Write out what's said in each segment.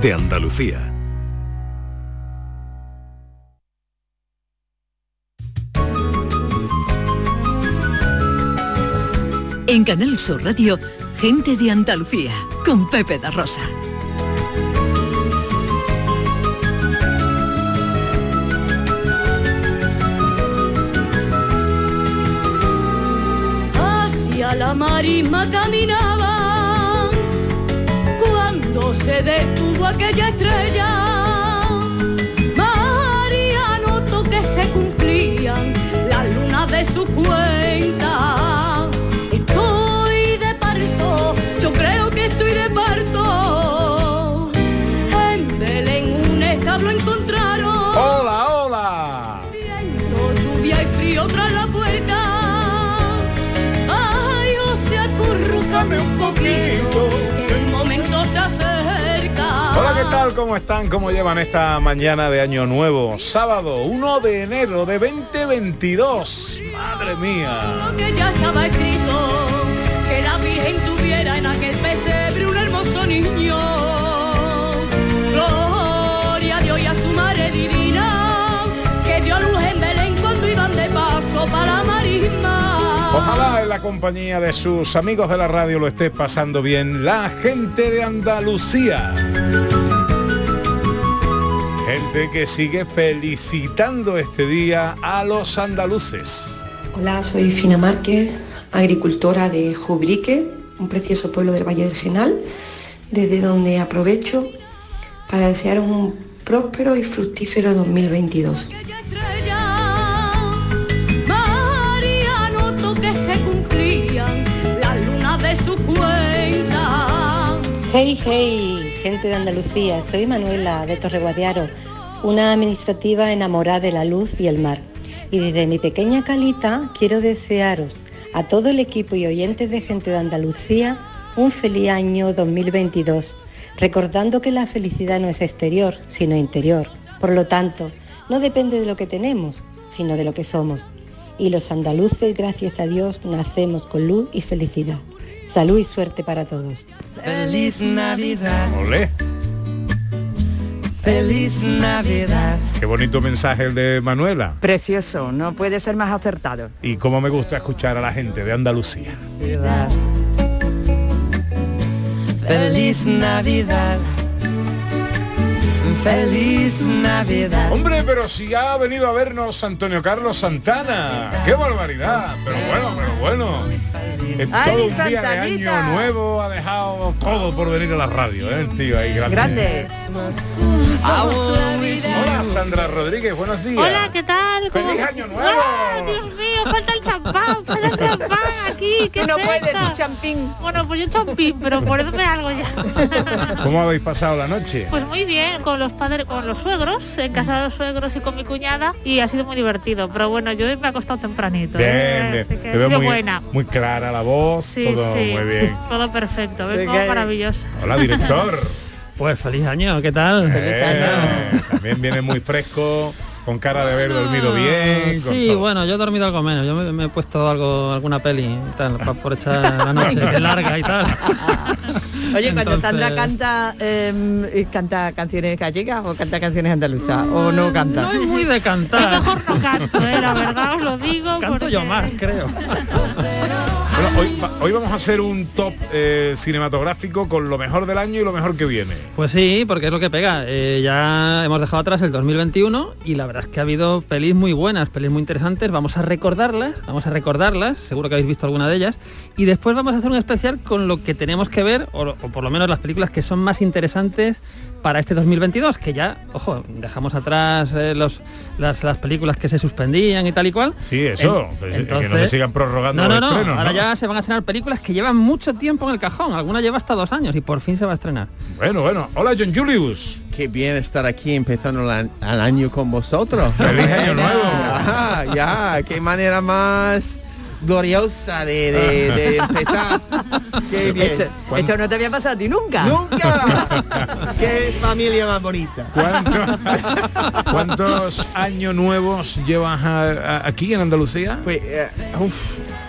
de Andalucía. En Canal Sur Radio, Gente de Andalucía, con Pepe da Rosa. Hacia la marisma caminaba se detuvo aquella estrella. ¿Cómo están? ¿Cómo llevan esta mañana de Año Nuevo? Sábado 1 de enero de 2022. Madre mía. Lo que ya estaba escrito, que la Virgen tuviera en aquel pesebre un hermoso niño. Gloria a Dios y a su Madre Divina, que dio luz en Belén cuando iban de paso para la marisma. Ojalá en la compañía de sus amigos de la radio lo esté pasando bien la gente de Andalucía. Gente que sigue felicitando este día a los andaluces. Hola, soy Fina Márquez, agricultora de Jubrique, un precioso pueblo del Valle del Genal, desde donde aprovecho para desear un próspero y fructífero 2022. Hey, hey, gente de Andalucía, soy Manuela de Torreguadiaro, una administrativa enamorada de la luz y el mar. Y desde mi pequeña calita quiero desearos a todo el equipo y oyentes de gente de Andalucía un feliz año 2022, recordando que la felicidad no es exterior, sino interior. Por lo tanto, no depende de lo que tenemos, sino de lo que somos. Y los andaluces, gracias a Dios, nacemos con luz y felicidad. Salud y suerte para todos. Feliz Navidad, Olé, feliz Navidad. qué bonito mensaje el de Manuela. Precioso, no puede ser más acertado. Y cómo me gusta escuchar a la gente de Andalucía. Navidad. Feliz Navidad. Feliz Navidad. Hombre, pero si ha venido a vernos Antonio Carlos Santana. ¡Qué barbaridad! Pero bueno, pero bueno. Es todo un día de año nuevo, ha dejado todo por venir a la radio, ¿eh? El tío ahí grande. Grande. Hola Sandra Rodríguez, buenos días. Hola, ¿qué tal? ¿Cómo- ¡Feliz año nuevo! ¡Ah, Dios mío, falta el champán, falta el champán aquí, ¿qué No es puede, tu champín. Bueno, pues yo champín, pero ponedme algo ya. ¿Cómo habéis pasado la noche? Pues muy bien, con los padres, con los suegros, en casa de los suegros y con mi cuñada, y ha sido muy divertido. Pero bueno, yo hoy me he acostado tempranito. Bien, ¿eh? bien. Así que Te ha veo sido muy, buena. muy clara la voz, Sí, todo sí, muy bien. todo perfecto, vengo Venga, eh. maravillosa. Hola, director. Pues feliz año, ¿qué tal? Eh, también viene muy fresco, con cara de haber dormido bien. con Sí, todo. bueno, yo he dormido algo menos. Yo me, me he puesto algo, alguna peli y tal, pa- por echar la noche, que es larga y tal. Oye, cuando Entonces- Sandra canta, eh, canta canciones gallegas o canta canciones andaluzas o no canta. No es muy de cantar. mejor no canto, eh, la verdad os lo digo. Canto yo más, creo. Hoy, va- hoy vamos a hacer un top eh, cinematográfico con lo mejor del año y lo mejor que viene. Pues sí, porque es lo que pega. Eh, ya hemos dejado atrás el 2021 y la verdad es que ha habido pelis muy buenas, pelis muy interesantes. Vamos a recordarlas, vamos a recordarlas, seguro que habéis visto alguna de ellas. Y después vamos a hacer un especial con lo que tenemos que ver, o por lo menos las películas que son más interesantes para este 2022, que ya, ojo, dejamos atrás eh, los, las, las películas que se suspendían y tal y cual. Sí, eso, En- pues, que entonces- no se sigan prorrogando No, no, los no, estrenos, ahora ¿no? ya se van a estrenar películas que llevan mucho tiempo en el cajón, alguna lleva hasta dos años y por fin se va a estrenar. Bueno, bueno. Hola, John Julius. Qué bien estar aquí empezando la- el año con vosotros. Feliz año nuevo. Ajá, ya, qué manera más gloriosa de, de- de empezar. Qué bien. Esto, esto no te había pasado a ti nunca. ¡Nunca! ¡Qué familia más bonita! ¿Cuántos, cuántos años nuevos llevas a- a- aquí en Andalucía? Pues, eh, uf,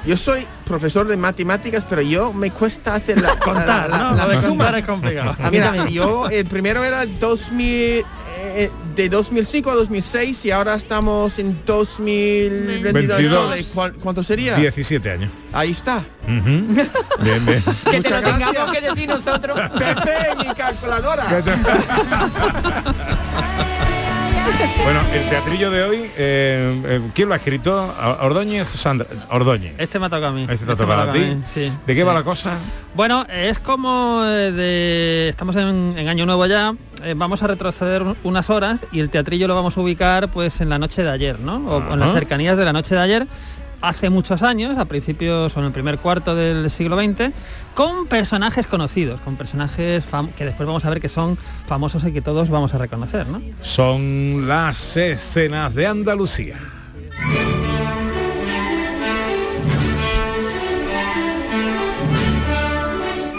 Yo soy profesor de matemáticas, pero yo me cuesta hacer la, Contar, la- la- es complicado. Ah, Mira, yo el primero era 2000, eh, de 2005 a 2006 y ahora estamos en 2022. 22. ¿De cuál- ¿Cuánto sería? 17 años. Ahí está. Ujú. Bien, bien. Que te lo tengamos que decir nosotros. Pepe, mi calculadora. Bueno, el teatrillo de hoy, eh, eh, ¿quién lo ha escrito? A- Ordóñez, Sandra. Ordóñez. Este me ha tocado a mí. Este te ha me tocado a ti. sí. ¿De qué sí. va la cosa? Bueno, es como eh, de... Estamos en, en Año Nuevo ya, eh, vamos a retroceder un- unas horas y el teatrillo lo vamos a ubicar pues en la noche de ayer, ¿no? O en las cercanías de la noche de ayer, hace muchos años, a principios o en el primer cuarto del siglo XX, con personajes conocidos, con personajes que después vamos a ver que son famosos y que todos vamos a reconocer, ¿no? Son las escenas de Andalucía.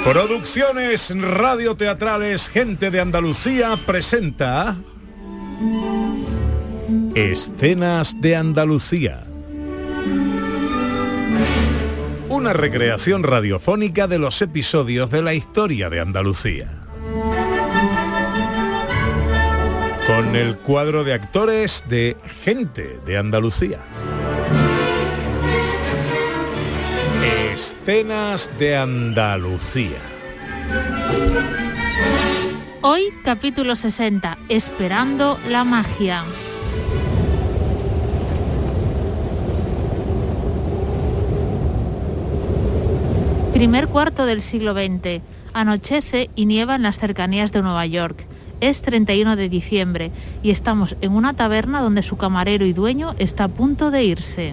Producciones radioteatrales Gente de Andalucía presenta Escenas de Andalucía. Una recreación radiofónica de los episodios de la historia de Andalucía. Con el cuadro de actores de Gente de Andalucía. Escenas de Andalucía. Hoy capítulo 60, Esperando la magia. Primer cuarto del siglo XX. Anochece y nieva en las cercanías de Nueva York. Es 31 de diciembre y estamos en una taberna donde su camarero y dueño está a punto de irse.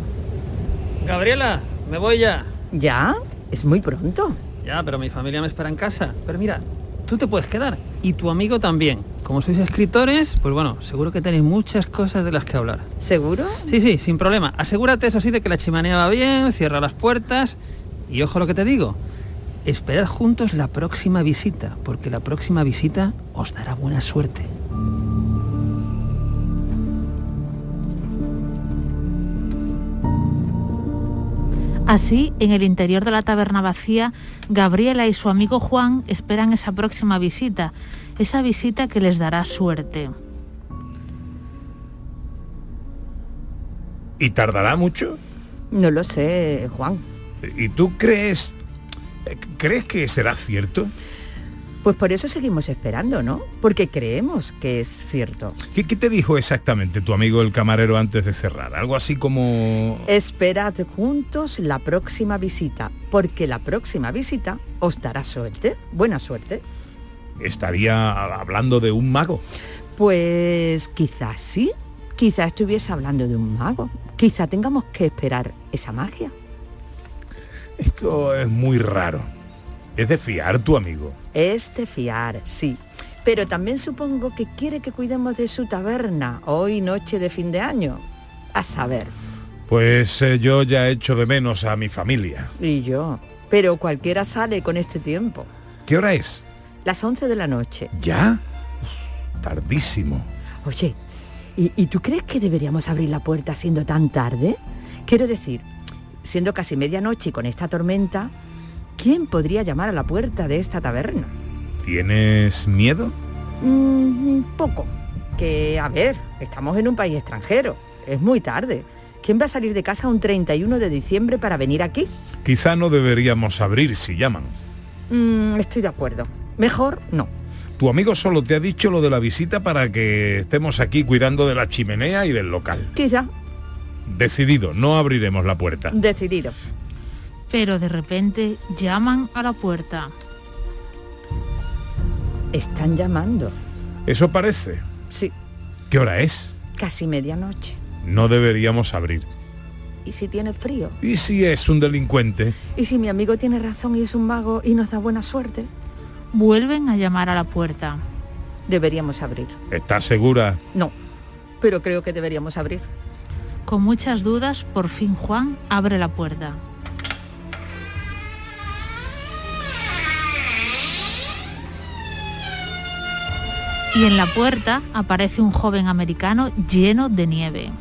Gabriela, me voy ya. ¿Ya? Es muy pronto. Ya, pero mi familia me espera en casa. Pero mira, tú te puedes quedar. Y tu amigo también. Como sois escritores, pues bueno, seguro que tenéis muchas cosas de las que hablar. ¿Seguro? Sí, sí, sin problema. Asegúrate, eso sí, de que la chimenea va bien, cierra las puertas. Y ojo lo que te digo. Esperad juntos la próxima visita, porque la próxima visita os dará buena suerte. Así, en el interior de la taberna vacía, Gabriela y su amigo Juan esperan esa próxima visita, esa visita que les dará suerte. ¿Y tardará mucho? No lo sé, Juan. ¿Y tú crees... eh, ¿Crees que será cierto? Pues por eso seguimos esperando, ¿no? Porque creemos que es cierto. ¿Qué, qué te dijo exactamente tu amigo el camarero antes de cerrar? Algo así como... Esperad juntos la próxima visita, porque la próxima visita os dará suerte, buena suerte. Estaría hablando de un mago. Pues quizás sí, quizás estuviese hablando de un mago, quizá tengamos que esperar esa magia. Esto es muy raro. Es de fiar tu amigo. Es de fiar, sí. Pero también supongo que quiere que cuidemos de su taberna, hoy noche de fin de año. A saber, Pues eh, yo ya echo de menos a mi familia. y yo. Pero cualquiera sale con este tiempo. ¿Qué hora es? Las 11 de la noche. ¿Ya? Tardísimo. Oye, ¿y, y tú crees que deberíamos abrir la puerta siendo tan tarde? Quiero decir, siendo casi medianoche y con esta tormenta, ¿quién podría llamar a la puerta de esta taberna? ¿Tienes miedo? Mm, poco. Que, a ver, estamos en un país extranjero. Es muy tarde. ¿Quién va a salir de casa un 31 de diciembre para venir aquí? Quizá no deberíamos abrir si llaman. Mm, estoy de acuerdo. Mejor no. Tu amigo solo te ha dicho lo de la visita para que estemos aquí cuidando de la chimenea y del local. Quizá. Decidido, no abriremos la puerta. Decidido. Pero de repente llaman a la puerta. Están llamando. Eso parece. Sí, ¿Qué hora es? casi medianoche. No deberíamos abrir. ¿Y si tiene frío? ¿Y si es un delincuente? ¿Y si mi amigo tiene razón y es un mago y nos da buena suerte? Vuelven a llamar a la puerta. Deberíamos abrir. ¿Estás segura? No, pero creo que deberíamos abrir. Con muchas dudas, por fin Juan abre la puerta. Y en la puerta aparece un joven americano lleno de nieve.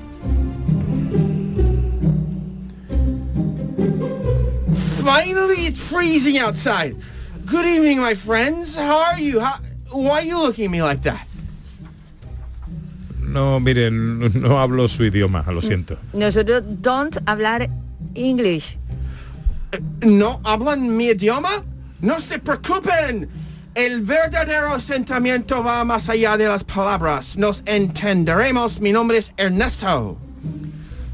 Finally, it's freezing outside. Good evening, my friends. How are you? Why are you looking at me like that? No, miren, no hablo su idioma, lo siento. Nosotros don't hablar English. ¿No hablan mi idioma? No se preocupen. El verdadero sentimiento va más allá de las palabras. Nos entenderemos. Mi nombre es Ernesto.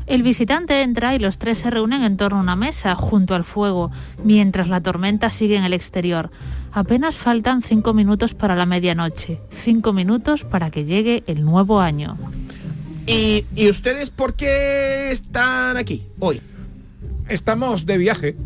El visitante entra y los tres se reúnen en torno a una mesa, junto al fuego, mientras la tormenta sigue en el exterior. Apenas faltan cinco minutos para la medianoche, cinco minutos para que llegue el nuevo año. ¿Y, y ustedes por qué están aquí hoy? Estamos de viaje.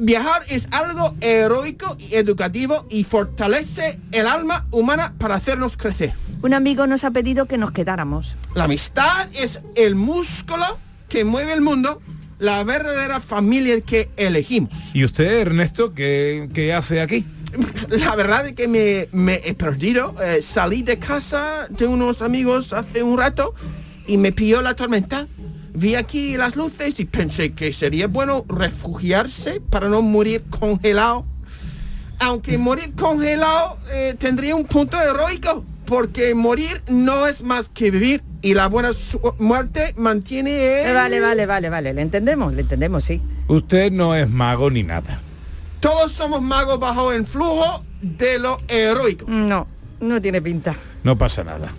Viajar es algo heroico y educativo y fortalece el alma humana para hacernos crecer. Un amigo nos ha pedido que nos quedáramos. La amistad es el músculo que mueve el mundo, la verdadera familia que elegimos. ¿Y usted, Ernesto, qué, qué hace aquí? La verdad es que me, me he perdido. Eh, salí de casa de unos amigos hace un rato y me pilló la tormenta. Vi aquí las luces y pensé que sería bueno refugiarse para no morir congelado. Aunque morir congelado eh, tendría un punto heroico, porque morir no es más que vivir y la buena muerte mantiene... el- Eh, vale, vale, vale, vale. Le entendemos, le entendemos, sí. Usted no es mago ni nada. Todos somos magos bajo el flujo de lo heroico. No, no tiene pinta. No pasa nada.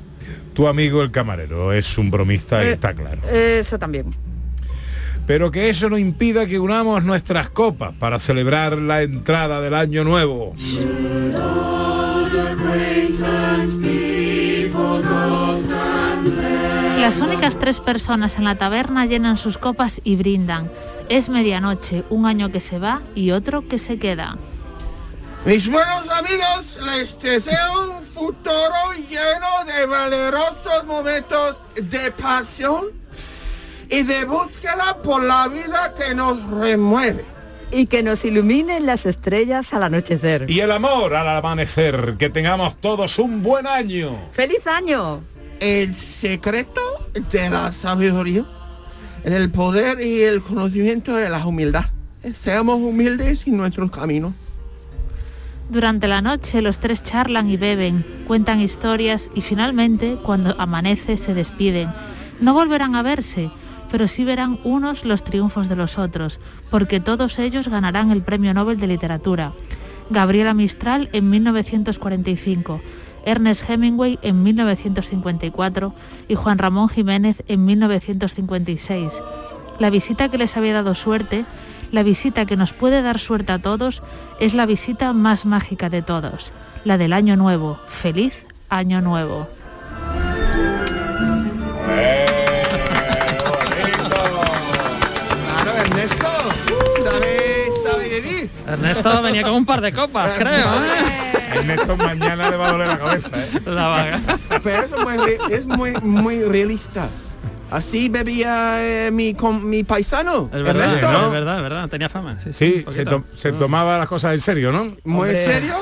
Tu amigo el camarero es un bromista y Eh. está claro. Eso también. Pero que eso no impida que unamos nuestras copas para celebrar la entrada del año nuevo. Las únicas tres personas en la taberna llenan sus copas y brindan. Es medianoche, un año que se va y otro que se queda. Mis buenos amigos, les deseo un futuro lleno de valerosos momentos de pasión y de búsqueda por la vida que nos remueve. Y que nos iluminen las estrellas al anochecer. Y el amor al amanecer. Que tengamos todos un buen año. ¡Feliz año! El secreto de la sabiduría, en el poder y el conocimiento de la humildad. Seamos humildes en nuestros caminos. Durante la noche los tres charlan y beben, cuentan historias y finalmente, cuando amanece, se despiden. No volverán a verse, pero sí verán unos los triunfos de los otros, porque todos ellos ganarán el Premio Nobel de Literatura. Gabriela Mistral en 1945, Ernest Hemingway en 1954 y Juan Ramón Jiménez en 1956. La visita que les había dado suerte, la visita que nos puede dar suerte a todos, es la visita más mágica de todos, la del Año Nuevo. Feliz Año Nuevo. Ernesto venía con un par de copas, creo. ¿eh? Ernesto mañana le va a doler la cabeza. ¿eh? La vaga. Pero eso es muy, es muy, muy realista. Así bebía eh, mi, com- mi paisano, Es verdad, Ernesto. ¿no? es verdad, es verdad, tenía fama. Sí, sí, Sí, un se, to- se tomaba las cosas en serio, ¿no? ¿Muy en serio?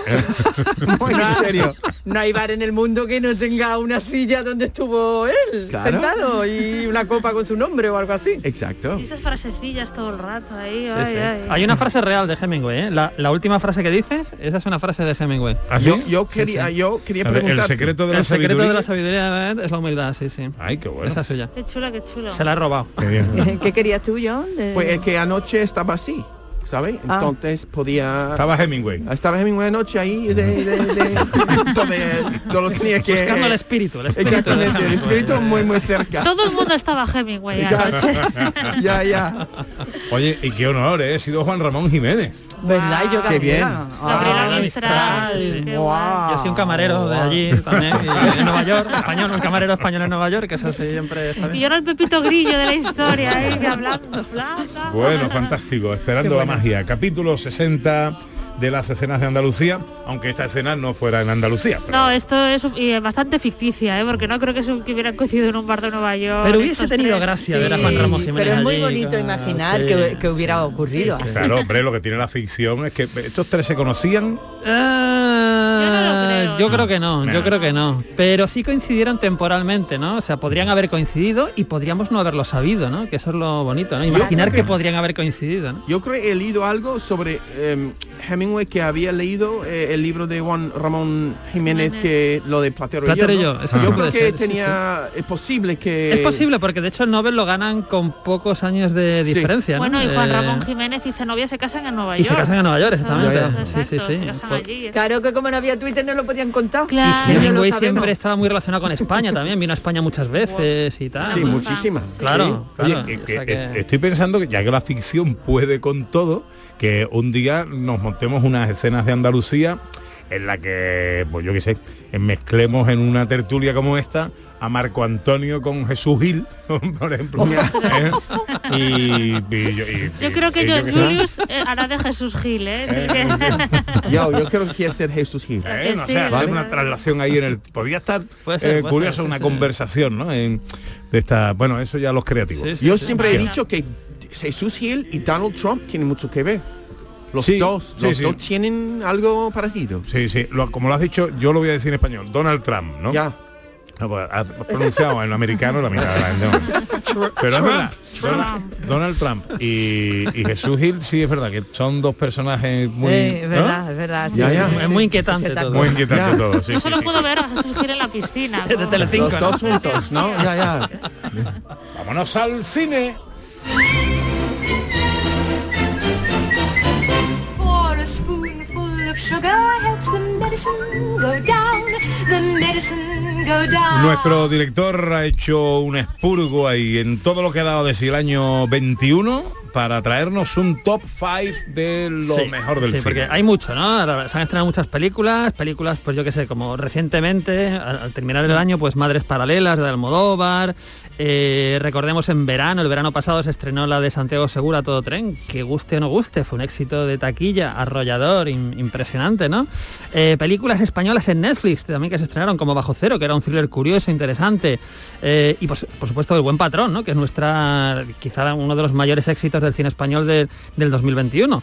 muy en serio. No hay bar en el mundo que no tenga una silla donde estuvo él, Claro. sentado, y una copa con su nombre o algo así. Exacto. Y esas frasecillas todo el rato ahí. Sí, ay, sí. ay. Hay una frase real de Hemingway, ¿eh? la, la última frase que dices, esa es una frase de Hemingway. ¿Ah? Yo, yo quería, sí. yo quería ver, preguntar. el secreto de la El secreto sabiduría. de la sabiduría es la humildad, sí, sí. Ay, qué bueno. Esa es suya. Qué qué chulo. Se la he robado. Qué bien. ¿Qué querías tú, John? De- Pues es que anoche estaba así, ¿sabes? Ah. Entonces podía. Estaba Hemingway. Estaba en una noche ahí de, de, de- entonces, todo lo que tenía que. Buscando el espíritu, el espíritu. de Exactamente, el Hemingway. espíritu muy muy cerca. Todo el mundo estaba Hemingway Ya, anoche. ya, ya. Oye, y qué honor, ¿eh? He sido Juan Ramón Jiménez. ¿Verdad? Yo Qué bien. Gabriela Ah, Mistral. Guau. Yo soy un camarero de allí también, y en Nueva York, español, un camarero español en Nueva York, que eso siempre está. Y yo era el Pepito Grillo de la historia, ahí, que hablando. bla, bla, Bueno, fantástico. Esperando la magia. Capítulo 60 de las escenas de Andalucía, aunque esta escena no fuera en Andalucía. pero- No, esto es un- y es bastante ficticia, ¿eh? porque no creo que, eso, que hubieran coincidido en un bar de Nueva York. Pero hubiese tenido tres. gracia ver a Juan Ramón Jiménez pero es muy allí, bonito con- imaginar sí. que, que hubiera ocurrido. Sí, sí. Claro, hombre, lo que tiene la ficción es que estos tres se conocían. Ah, Yo no creo, que no, yo creo que no. Pero sí coincidieron temporalmente, ¿no? O sea, podrían haber coincidido y podríamos no haberlo sabido, ¿no? Que eso es lo bonito, ¿no? Imaginar que podrían haber coincidido, ¿no? Yo creo que he leído algo sobre eh, Hemingway que había leído eh, el libro de Juan Ramón Jiménez que lo de Platero, Platero y y yo. yo, eso yo puede creo que ser, sí, tenía es posible que Es posible porque de hecho el Nobel lo ganan con pocos años de Sí. diferencia, ¿no? Bueno, y Juan Eh, Ramón Jiménez y Zenobia se casan en Nueva y York. se casan en Nueva York, exactamente. Ya. Sí, sí, Exacto, sí. se casan Por- allí. Claro que como no había Twitter no lo podían contar. Claro. Y Hemingway siempre estaba muy relacionado con España también, vino a España muchas veces y tal. Sí, muchísimas. Claro, claro, que- o que- sea que- estoy pensando que ya que la ficción puede con todo, que un día nos montemos unas escenas de Andalucía en la que, pues yo qué sé, mezclemos en una tertulia como esta a Marco Antonio con Jesús Gil, por ejemplo. ¿eh? Y, y yo, y- Yo creo que y yo, yo. Julius eh, hará de Jesús Gil, ¿eh? Yo, yo creo que quiere ser Jesús Gil. Eh, no Sí, sé, hacer ¿vale? una traslación ahí en el podría estar ser, eh, curioso ser, una sí, conversación no en, de esta bueno eso ya los creativos Sí, sí, Yo sí. siempre he dicho que Jesús Gil y Donald Trump tienen mucho que ver. Los Sí, dos, sí, los sí. dos tienen algo parecido. Sí, sí, lo- como lo has dicho, yo lo voy a decir en español. Donald Trump, ¿no? Ya. No, pues, has pronunciado en americano la mitad. ¿no? Pero es verdad. Donald, Donald Trump y, y Jesús Gil sí es verdad que son dos personajes muy, Eh, es ¿no? verdad, es verdad. sí, Ya, sí, ya. sí, Es sí. muy inquietante todo. muy inquietante Ya. todo. Sí, Yo sí, solo sí, puedo sí. ver a Jesús Gil en la piscina. De ¿no? Telecinco, Los ¿no? dos juntos, ¿no? Ya, ya. Vámonos al cine. Spoonful of sugar helps the medicine go down, the medicine. Nuestro director ha hecho un expurgo ahí en todo lo que ha dado de sí el año 21 para traernos un top 5 de lo Sí, mejor del sí, cine. porque hay mucho, ¿no? Se han estrenado muchas películas, películas, pues yo qué sé, como recientemente, al, al terminar el año, pues Madres Paralelas de Almodóvar, eh, recordemos en verano, el verano pasado se estrenó la de Santiago Segura Todo Tren, que guste o no guste, fue un éxito de taquilla, arrollador, im- impresionante, ¿no? Eh, películas españolas en Netflix también que se estrenaron, como Bajo Cero, que era un thriller curioso, interesante, eh, y pues, por supuesto El Buen Patrón, ¿no? Que es nuestra, quizá uno de los mayores éxitos del cine español de- del 2021.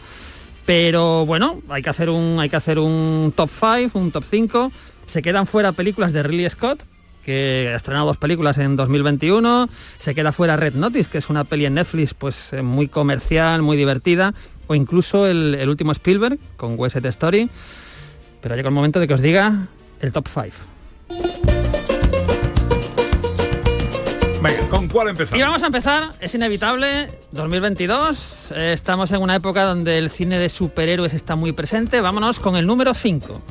Pero bueno, hay que hacer un, hay que hacer un top 5, un top 5. Se quedan fuera películas de Ridley Scott, que ha estrenado dos películas en 2021. Se queda fuera Red Notice, que es una peli en Netflix pues eh, muy comercial, muy divertida. O incluso el, el último Spielberg, con West Story. Pero llega el momento de que os diga el top 5. ¿Con cuál Y empezamos? vamos a empezar, es inevitable, 2022, eh, estamos en una época donde el cine de superhéroes está muy presente, vámonos con el número 5.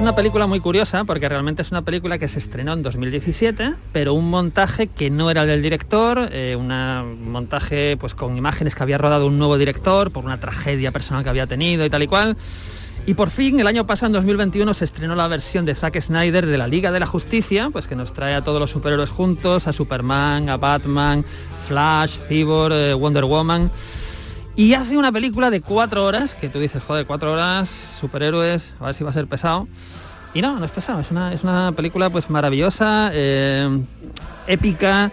Una película muy curiosa porque realmente es una película que se estrenó en 2017, pero un montaje que no era el del director, eh, un montaje pues con imágenes que había rodado un nuevo director por una tragedia personal que había tenido y tal y cual. Y por fin, el año pasado, en 2021, se estrenó la versión de Zack Snyder de la Liga de la Justicia, pues que nos trae a todos los superhéroes juntos, a Superman, a Batman, Flash, Cyborg, eh, Wonder Woman. Y hace una película de cuatro horas, que tú dices, joder, cuatro horas, superhéroes, a ver si va a ser pesado. Y no, no es pesado, es una, es una película pues maravillosa, eh, épica.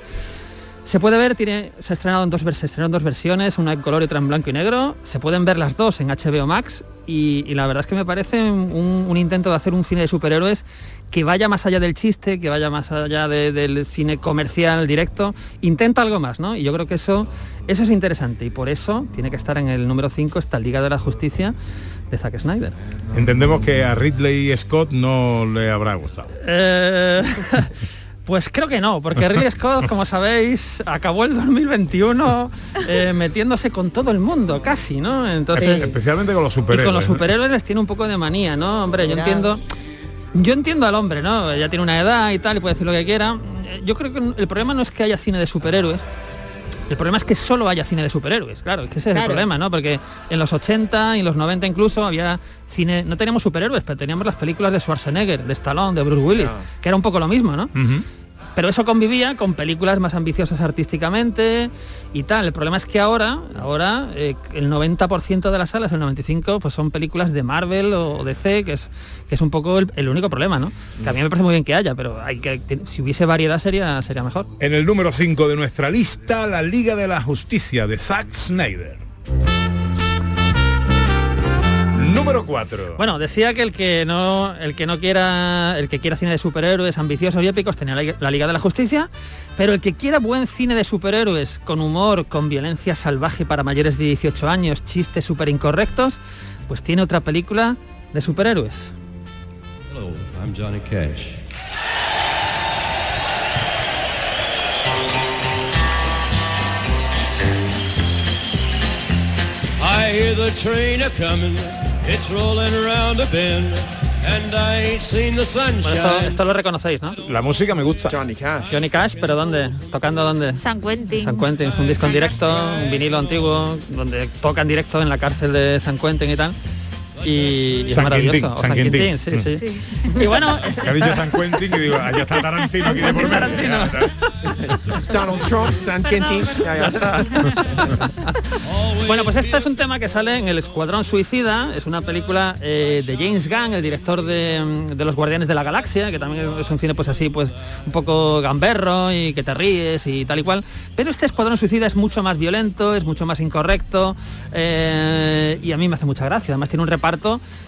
Se puede ver, tiene, se ha estrenado en dos, se estrenó en dos versiones, una en color y otra en blanco y negro. Se pueden ver las dos en HBO Max y, la verdad es que me parece un, intento de hacer un cine de superhéroes que vaya más allá del chiste, que vaya más allá de- del cine comercial directo. Intenta algo más, ¿no? Y yo creo que eso, eso es interesante y por eso tiene que estar en el número 5 esta Liga de la Justicia de Zack Snyder. Entendemos que a Ridley Scott no le habrá gustado. Eh, pues creo que no, porque Ridley Scott, como sabéis, acabó el 2021 eh, metiéndose con todo el mundo, casi, ¿no? Entonces, Especialmente con los y superhéroes. con los superhéroes les tiene un poco de manía, ¿no? Hombre, yo entiendo. Yo entiendo al hombre, ¿no? Ya tiene una edad y tal, y puede decir lo que quiera. Yo creo que el problema no es que haya cine de superhéroes. El problema es que solo haya cine de superhéroes, claro, es que ese es el problema, ¿no? Porque en los 80 y en los 90 incluso había cine, no teníamos superhéroes, pero teníamos las películas de Schwarzenegger, de Stallone, de Bruce Willis, que era un poco lo mismo, ¿no? Pero eso convivía con películas más ambiciosas artísticamente y tal. El problema es que ahora, ahora eh, el 90% de las salas, el 95%, pues son películas de Marvel o DC, que es, que es un poco el, único problema, ¿no? Que a mí me parece muy bien que haya, pero hay que, si hubiese variedad sería, sería mejor. En el número 5 de nuestra lista, La Liga de la Justicia de Zack Snyder. Número 4. Bueno, decía que el que no el que no quiera el que quiera cine de superhéroes ambiciosos y épicos tenía la, la Liga de la Justicia, pero el que quiera buen cine de superhéroes con humor, con violencia salvaje para mayores de 18 años, chistes súper incorrectos, pues tiene otra película de superhéroes. Hello, I'm Johnny Cash. I hear the train a coming, it's rolling around a bend, and I ain't seen the Bueno, esto, sunshine. esto lo reconocéis, ¿no? La música me gusta. Johnny Cash. Johnny Cash, pero ¿dónde? ¿Tocando dónde? San Quentin. San Quentin, es un disco en directo, un vinilo antiguo, donde toca en directo en la cárcel de San Quentin y tal. Y, y es San maravilloso. Quintín, O San Quintín. sí, sí. Y bueno, es- Que ha dicho San Quentin y digo, allá está Tarantino aquí de por medio. Donald Trump, San Quentin. Ya, ya. Ya está. bueno, pues este es un tema que sale en El Escuadrón Suicida, es una película eh, de James Gunn, el director de, mm, de Los Guardianes de la Galaxia, que también es un cine pues así, pues un poco gamberro y que te ríes y tal y cual. Pero este Escuadrón Suicida es mucho más violento, es mucho más incorrecto eh, y a mí me hace mucha gracia. Además tiene un reparto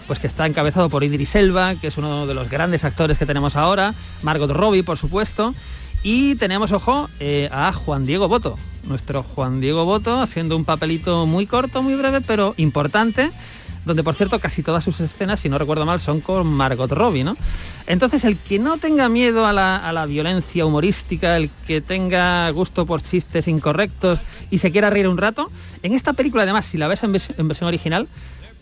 pues que está encabezado por Idris Elba, que es uno de los grandes actores que tenemos ahora, Margot Robbie, por supuesto. Y tenemos, ojo, eh, a Juan Diego Boto, nuestro Juan Diego Boto, haciendo un papelito muy corto, muy breve, pero importante, donde por cierto casi todas sus escenas, si no recuerdo mal, son con Margot Robbie, ¿no? Entonces el que no tenga miedo a la, a la violencia humorística, el que tenga gusto por chistes incorrectos y se quiera reír un rato, en esta película además, si la ves en, vers- en versión original,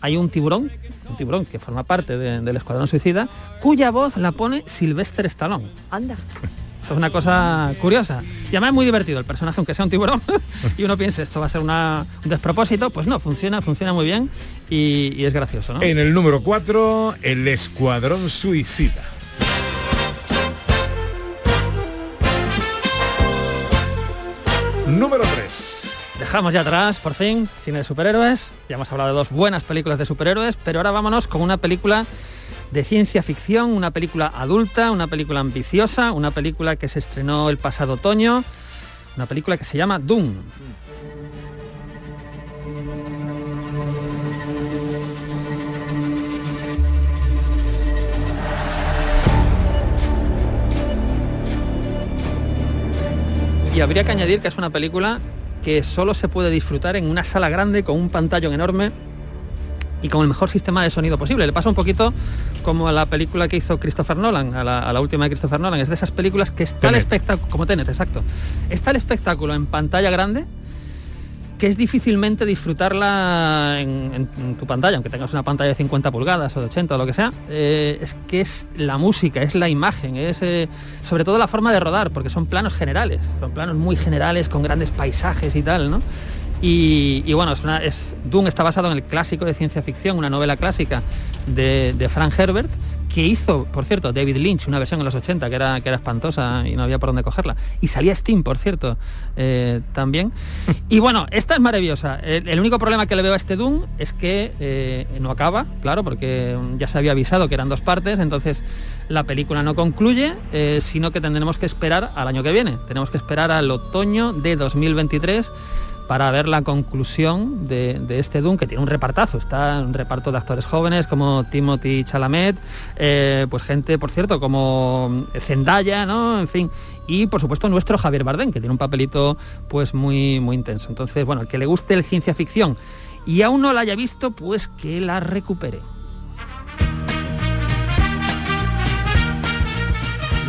hay un tiburón, un tiburón que forma parte de- del Escuadrón Suicida, cuya voz la pone Sylvester Stallone. Anda. Esto es una cosa curiosa. Y además es muy divertido el personaje, aunque sea un tiburón. y uno piensa, esto va a ser una- un despropósito. Pues no, funciona, funciona muy bien y, y es gracioso, ¿no? En el número 4, El Escuadrón Suicida. Número 3. Dejamos ya atrás, por fin, cine de superhéroes. Ya hemos hablado de dos buenas películas de superhéroes, pero ahora vámonos con una película de ciencia ficción, una película adulta, una película ambiciosa, una película que se estrenó el pasado otoño, una película que se llama Doom. Y habría que añadir que es una película que solo se puede disfrutar en una sala grande con un pantallón enorme y con el mejor sistema de sonido posible. Le pasa un poquito como a la película que hizo Christopher Nolan, a la, a la última de Christopher Nolan. Es de esas películas que está el Tenet. espectáculo, como Tenet, exacto. Está el espectáculo en pantalla grande que es difícilmente disfrutarla en, tu pantalla, aunque tengas una pantalla de 50 pulgadas o de 80 o lo que sea, eh, es que es la música, es la imagen, es eh, sobre todo la forma de rodar, porque son planos generales, son planos muy generales con grandes paisajes y tal, ¿no? Y, bueno, es una, es, Dune está basado en el clásico de ciencia ficción, una novela clásica de Frank Herbert, que hizo, por cierto, David Lynch, una versión en los 80 que era, que era espantosa y no había por dónde cogerla. Y salía Steam, por cierto, eh, también. Y bueno, esta es maravillosa. El, el único problema que le veo a este Doom es que eh, no acaba, claro, porque mm, ya se había avisado que eran dos partes, entonces la película no concluye, eh, sino que tendremos que esperar al año que viene. Tenemos que esperar al otoño de 2023 para ver la conclusión de, este Doom, que tiene un repartazo. Está un reparto de actores jóvenes como Timothy Chalamet, eh, pues gente, por cierto, como Zendaya, ¿no? En fin. Y por supuesto nuestro Javier Bardem, que tiene un papelito pues muy, muy intenso. Entonces, bueno, el que le guste el ciencia ficción y aún no la haya visto, pues que la recupere.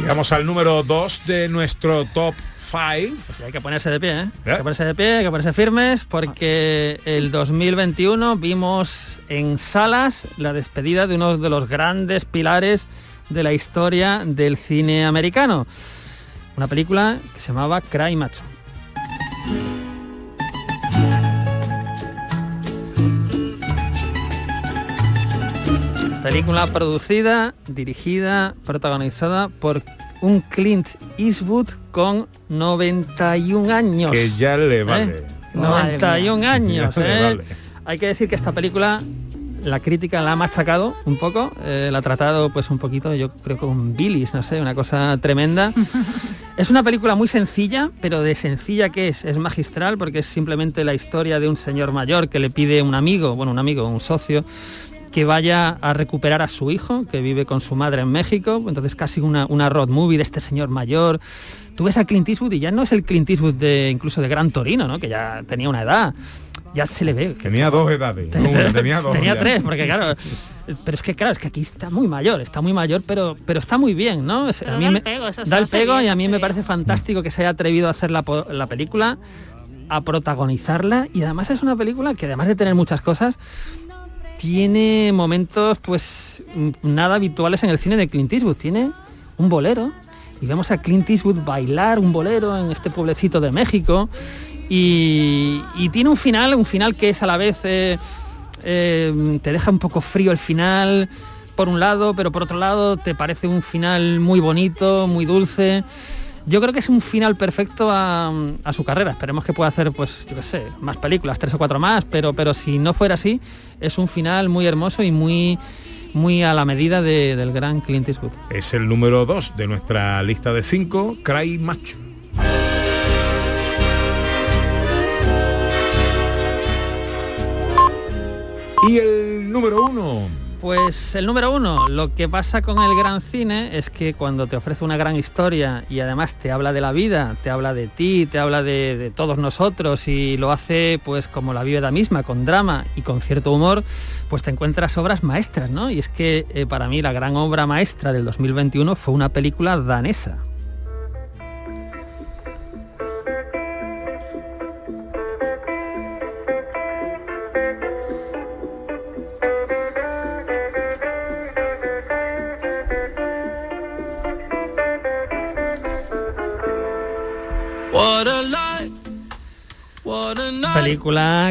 Llegamos al número 2 de nuestro top 5. Pues hay que ponerse de pie, ¿eh? Hay que ponerse de pie, hay que ponerse firmes, porque el 2021 vimos en salas la despedida de uno de los grandes pilares de la historia del cine americano. Una película que se llamaba Cry Macho. Película producida, dirigida, protagonizada por un Clint Eastwood con 91 años. Que ya le vale. ¿Eh? 91 años. ¿eh? vale. Hay que decir que esta película la crítica la ha machacado un poco, eh, la ha tratado pues un poquito, yo creo con bilis, no sé, una cosa tremenda. es una película muy sencilla, pero de sencilla que es, es magistral porque es simplemente la historia de un señor mayor que le pide un amigo, bueno, un amigo, un socio, que vaya a recuperar a su hijo, que vive con su madre en México, entonces casi una, una road movie de este señor mayor. Tú ves a Clint Eastwood y ya no es el Clint Eastwood de incluso de Gran Torino, ¿no? que ya tenía una edad. Ya se le ve. Tenía dos edades. no tenía dos. Tenía ya. tres, porque claro. Pero es que claro, es que aquí está muy mayor, está muy mayor, pero, pero está muy bien, ¿no? Es- a mí da el me- pego, eso da el y a mí me parece fantástico que se haya atrevido a hacer la, la película, a protagonizarla y además es una película que además de tener muchas cosas, tiene momentos pues nada habituales en el cine de Clint Eastwood. Tiene un bolero y vemos a Clint Eastwood bailar un bolero en este pueblecito de México y, y tiene un final, un final que es a la vez eh, eh, te deja un poco frío el final por un lado, pero por otro lado te parece un final muy bonito, muy dulce. Yo creo que es un final perfecto a, su carrera. Esperemos que pueda hacer, pues, yo qué sé, más películas, tres o cuatro más, pero, pero si no fuera así, es un final muy hermoso y muy, muy a la medida de- del gran Clint Eastwood. Es el número 2 de nuestra lista de 5, Cry Macho. Y el número 1. Pues el número uno, lo que pasa con el gran cine es que cuando te ofrece una gran historia y además te habla de la vida, te habla de ti, te habla de, todos nosotros y lo hace pues como la vida misma, con drama y con cierto humor, pues te encuentras obras maestras, ¿no? Y es que eh, para mí la gran obra maestra del 2021 fue una película danesa.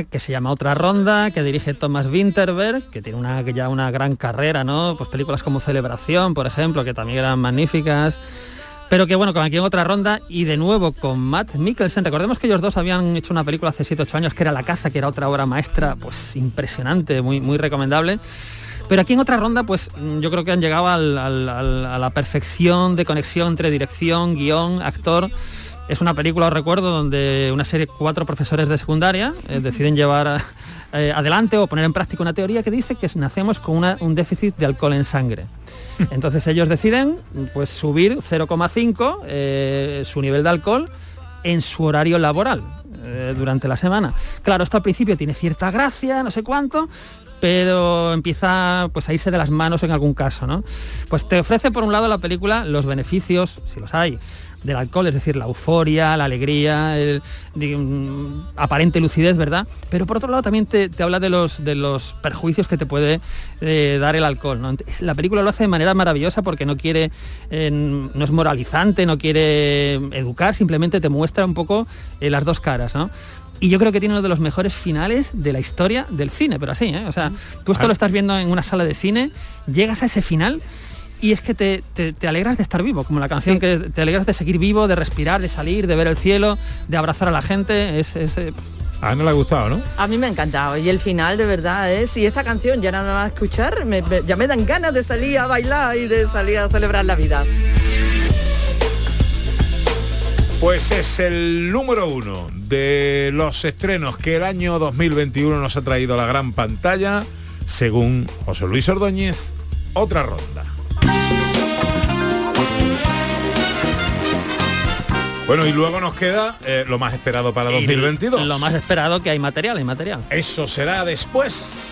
Que se llama Otra Ronda, que dirige Thomas Winterberg, que tiene una, ya una gran carrera, ¿no? Pues películas como Celebración, por ejemplo, que también eran magníficas. Pero que bueno, con aquí en otra ronda y de nuevo con Matt Mikkelsen. Recordemos que ellos dos habían hecho una película hace 7-8 años que era La Caza, que era otra obra maestra, pues impresionante, muy, muy recomendable. Pero aquí en otra ronda, pues mm, yo creo que han llegado a la perfección de conexión entre dirección, guion, actor. Es una película, os recuerdo, donde una serie de cuatro profesores de secundaria eh, deciden llevar eh, adelante o poner en práctica una teoría que dice que nacemos con una- un déficit de alcohol en sangre. Entonces ellos deciden pues subir 0,5 eh, su nivel de alcohol en su horario laboral eh, durante la semana. Claro, esto al principio tiene cierta gracia, no sé cuánto, pero empieza pues a irse de las manos en algún caso, ¿no? Pues te ofrece por un lado la película los beneficios, si los hay, del alcohol, es decir, la euforia, la alegría, el, mm, aparente lucidez, ¿verdad? Pero por otro lado también te, te habla de los, de los perjuicios que te puede eh, dar el alcohol. La película lo hace de manera maravillosa porque no quiere, eh, no es moralizante, no quiere educar, simplemente te muestra un poco eh, las dos caras, ¿no? Y yo creo que tiene uno de los mejores finales de la historia del cine, pero así, ¿eh? O sea, tú esto lo estás viendo en una sala de cine, llegas a ese final y es que te, te- te alegras de estar vivo, como la canción Sí. que te alegras de seguir vivo, de respirar, de salir, de ver el cielo, de abrazar a la gente. Es, es, eh, A Ana le ha gustado, ¿no? A mí me ha encantado y el final de verdad es, y esta canción ya nada más escuchar, me- me- ya me dan ganas de salir a bailar y de salir a celebrar la vida. Pues es el número uno de los estrenos que el año 2021 nos ha traído a la gran pantalla, según José Luis Ordóñez, otra ronda. Bueno, y luego nos queda eh, lo más esperado para 2022. lo más esperado que hay material, hay material. Eso será después.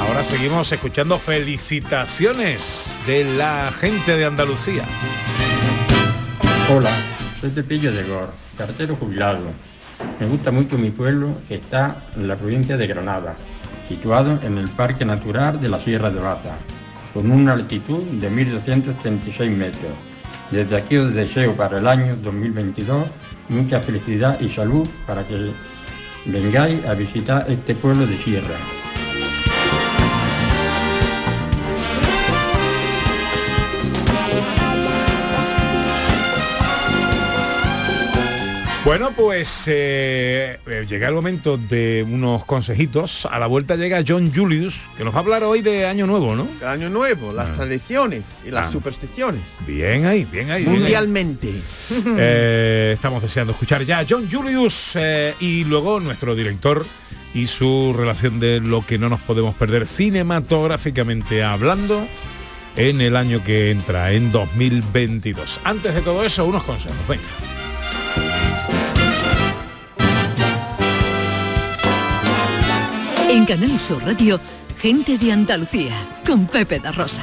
Ahora seguimos escuchando felicitaciones de la gente de Andalucía. Hola, soy Pepillo de Gor, cartero jubilado. Me gusta mucho mi pueblo, que está en la provincia de Granada, situado en el Parque Natural de la Sierra de Baza, con una altitud de 1.236 metros. Desde aquí os deseo para el año 2022 mucha felicidad y salud para que vengáis a visitar este pueblo de sierra. Bueno, pues eh, eh, llega el momento de unos consejitos. A la vuelta llega John Julius, que nos va a hablar hoy de Año Nuevo, ¿no? El año nuevo, las Ah. tradiciones y las Ah. supersticiones. Bien ahí, bien ahí. bien ahí. Mundialmente. Eh, estamos deseando escuchar ya a John Julius eh, y luego nuestro director y su relación de lo que no nos podemos perder cinematográficamente hablando en el año que entra, en 2022. Antes de todo eso, unos consejos. Venga. Canal Sur Radio, gente de Andalucía, con Pepe da Rosa.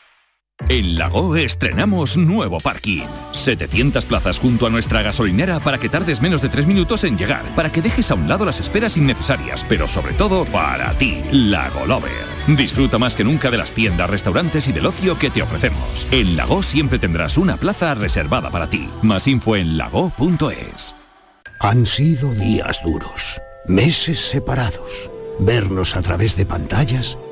En Lago estrenamos nuevo parking. 700 plazas junto a nuestra gasolinera para que tardes menos de 3 minutos en llegar, para que dejes a un lado las esperas innecesarias, pero sobre todo para ti, Lago Lover. Disfruta más que nunca de las tiendas, restaurantes y del ocio que te ofrecemos. En Lago siempre tendrás una plaza reservada para ti. Más info en lago.es. Han sido días duros, meses separados, vernos a través de pantallas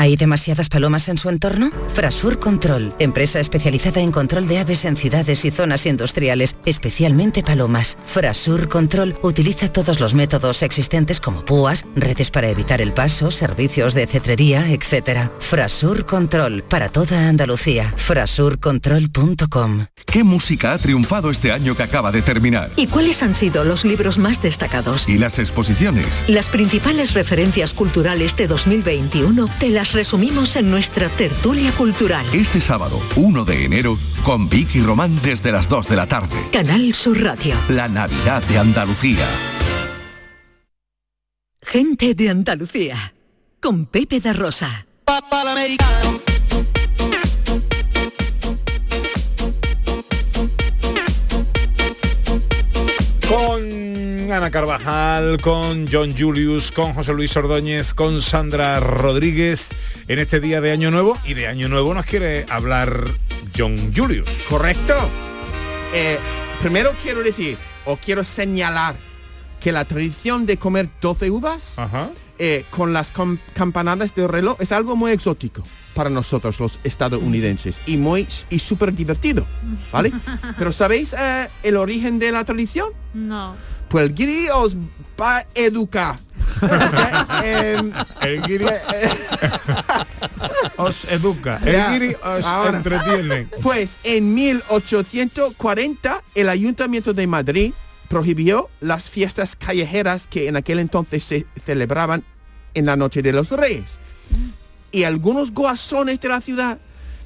¿Hay demasiadas palomas en su entorno? Frasur Control, empresa especializada en control de aves en ciudades y zonas industriales, especialmente palomas. Frasur Control utiliza todos los métodos existentes como púas, redes para evitar el paso, servicios de cetrería, etc. Frasur Control, para toda Andalucía. Frasurcontrol.com. ¿Qué música ha triunfado este año que acaba de terminar? ¿Y cuáles han sido los libros más destacados? ¿Y las exposiciones? Las principales referencias culturales de 2021 te las resumimos en nuestra tertulia cultural. Este sábado, 1 de enero, con Vicky Román desde las 2 de la tarde. Canal Sur Radio. La Navidad de Andalucía. Gente de Andalucía. Con Pepe da Rosa. Con Ana Carvajal, con John Julius, con José Luis Ordóñez, con Sandra Rodríguez en este día de Año Nuevo y de Año Nuevo nos quiere hablar John Julius. Correcto. Eh, primero quiero decir, o quiero señalar, que la tradición de comer 12 uvas eh, con las com- campanadas de reloj es algo muy exótico para nosotros los estadounidenses y muy y súper divertido, ¿vale? Pero ¿sabéis eh, el origen de la tradición? No. Pues el guiri os va a educar. Em, el guiri os educa, el Ya, guiri os ahora. entretiene. Pues en 1840 el Ayuntamiento de Madrid prohibió las fiestas callejeras que en aquel entonces se celebraban en la Noche de los Reyes. Y algunos guasones de la ciudad,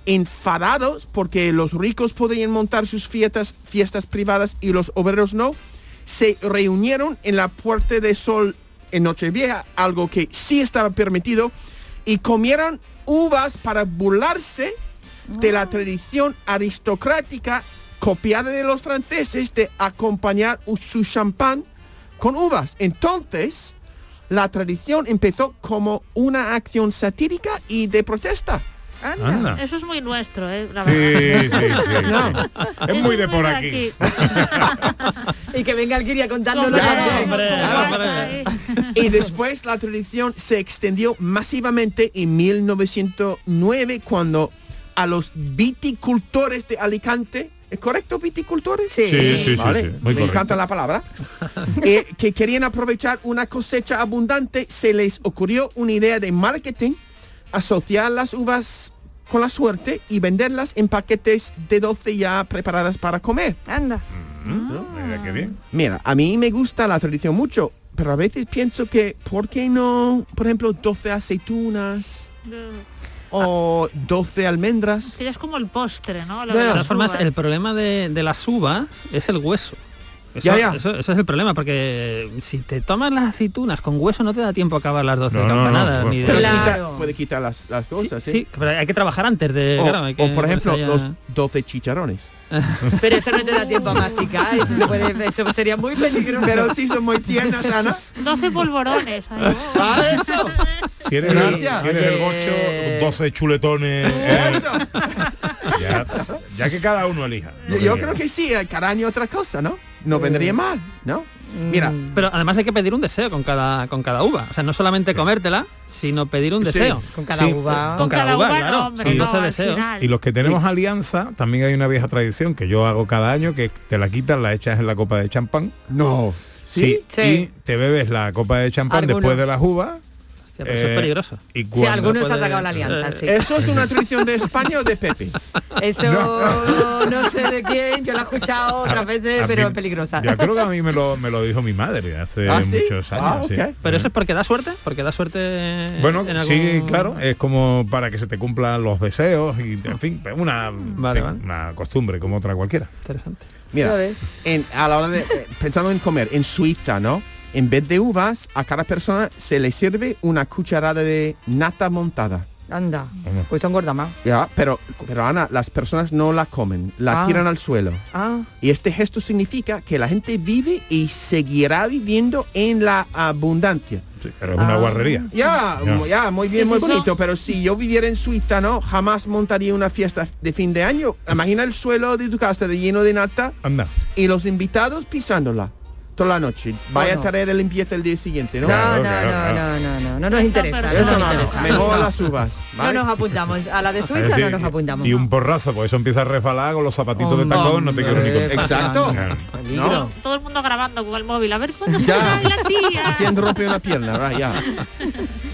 enfadados porque los ricos podían montar sus fiestas, fiestas privadas y los obreros no, se reunieron en la Puerta de Sol en Nochevieja, algo que sí estaba permitido, y comieron uvas para burlarse de la tradición aristocrática copiada de los franceses de acompañar su champán con uvas. Entonces, la tradición empezó como una acción satírica y de protesta. Anda. Eso es muy nuestro, ¿eh? La Sí, verdad. sí, sí, No. sí. Es muy de por aquí. Y que venga el Kiri a contarnos Hombre, lo que- hombre, Y después la tradición se extendió masivamente en 1909 cuando a los viticultores de Alicante, ¿es correcto viticultores? Sí. Sí, sí, sí, Vale, sí, muy me correcto. encanta la palabra. Eh, que querían aprovechar una cosecha abundante, se les ocurrió una idea de marketing, asociar las uvas con la suerte y venderlas en paquetes de 12 ya preparadas para comer. Anda. Mira qué bien. Mira, a mí me gusta la tradición mucho, pero a veces pienso que, ¿por qué no, por ejemplo, 12 aceitunas? o 12 almendras. Que ya es como el postre, ¿no? Lo De de todas las formas, el problema de, de las uvas es el hueso. Eso, Ya, ya. Eso, eso es el problema, porque si te tomas las aceitunas con hueso no te da tiempo a acabar las 12 No, no, no, campanadas. ni de- Pero quita- puede quitar las, las cosas, sí, ¿sí? sí, pero hay que trabajar antes de... O, claro, que o, por ejemplo, los ya- 12 chicharrones. Pero eso no te da tiempo a masticar, eso, se puede- eso sería muy peligroso. Pero sí son muy tiernas, Ana. 12 polvorones. ay, oh. ¡Ah, eso! Si eres, el, si eres el Oye. gocho, 12 chuletones. eh, ya, ya que cada uno elija. Yo, yo creo que sí, cada año otra cosa, ¿no? No vendría mal, ¿no? Mira, Pero además hay que pedir un deseo con cada con cada uva. O sea, no solamente comértela, sino pedir un Sí. deseo. Con cada Sí. uva. Con cada, cada uva, uva, claro. no, hombre, Son no, 12 al deseos. Y los que tenemos alianza, también hay una vieja tradición que yo hago cada año, que te la quitas, la echas en la copa de champán. no. Sí. Sí. Y te bebes la copa de champán después de las uvas. Eso eh, es peligroso. Y Sí, algunos se ha puede- sacado la alianza, sí. ¿Eso es una tradición de España o de Pepe? Eso no. sé de quién, yo la he escuchado otras veces, a pero mí- es peligrosa. Yo creo que a mí me lo, me lo dijo mi madre hace ¿Ah, sí? muchos años. Ah, sí. ok. Pero eso es porque da suerte, porque da suerte. Bueno, en sí, claro, es como para que se te cumplan los deseos y, en fin, una, Vale, en fin, vale. una costumbre como otra cualquiera. Interesante. Mira, en, a la hora de eh, pensando en comer en Suiza, ¿no? En vez de uvas, a cada persona se le sirve una cucharada de nata montada. Anda, pues son gorda más. Ya, pero, pero Ana, las personas no la comen, la Ah. tiran al suelo. Ah, Y este gesto significa que la gente vive y seguirá viviendo en la abundancia. Sí, pero es una Ah. guarrería. Ya, Ya. mu- ya, muy bien, muy Eso- bonito, pero si yo viviera en Suiza, ¿no? Jamás montaría una fiesta de fin de año. Imagina el suelo de tu casa de lleno de nata Anda. y los invitados pisándola toda la noche. Vaya no. tarea de limpieza el día siguiente, ¿no? no, no, no, no, no, no, no nos interesa. Mejor las uvas. No nos apuntamos. A la de Suiza decir, no nos apuntamos. y un porrazo, porque eso empieza a resbalar con los zapatitos de tacón, no te quiero ni contar. Exacto. Todo el mundo grabando con el móvil. A ver cuándo se Ya. la tía. ¿Quién rompe una pierna? Ya.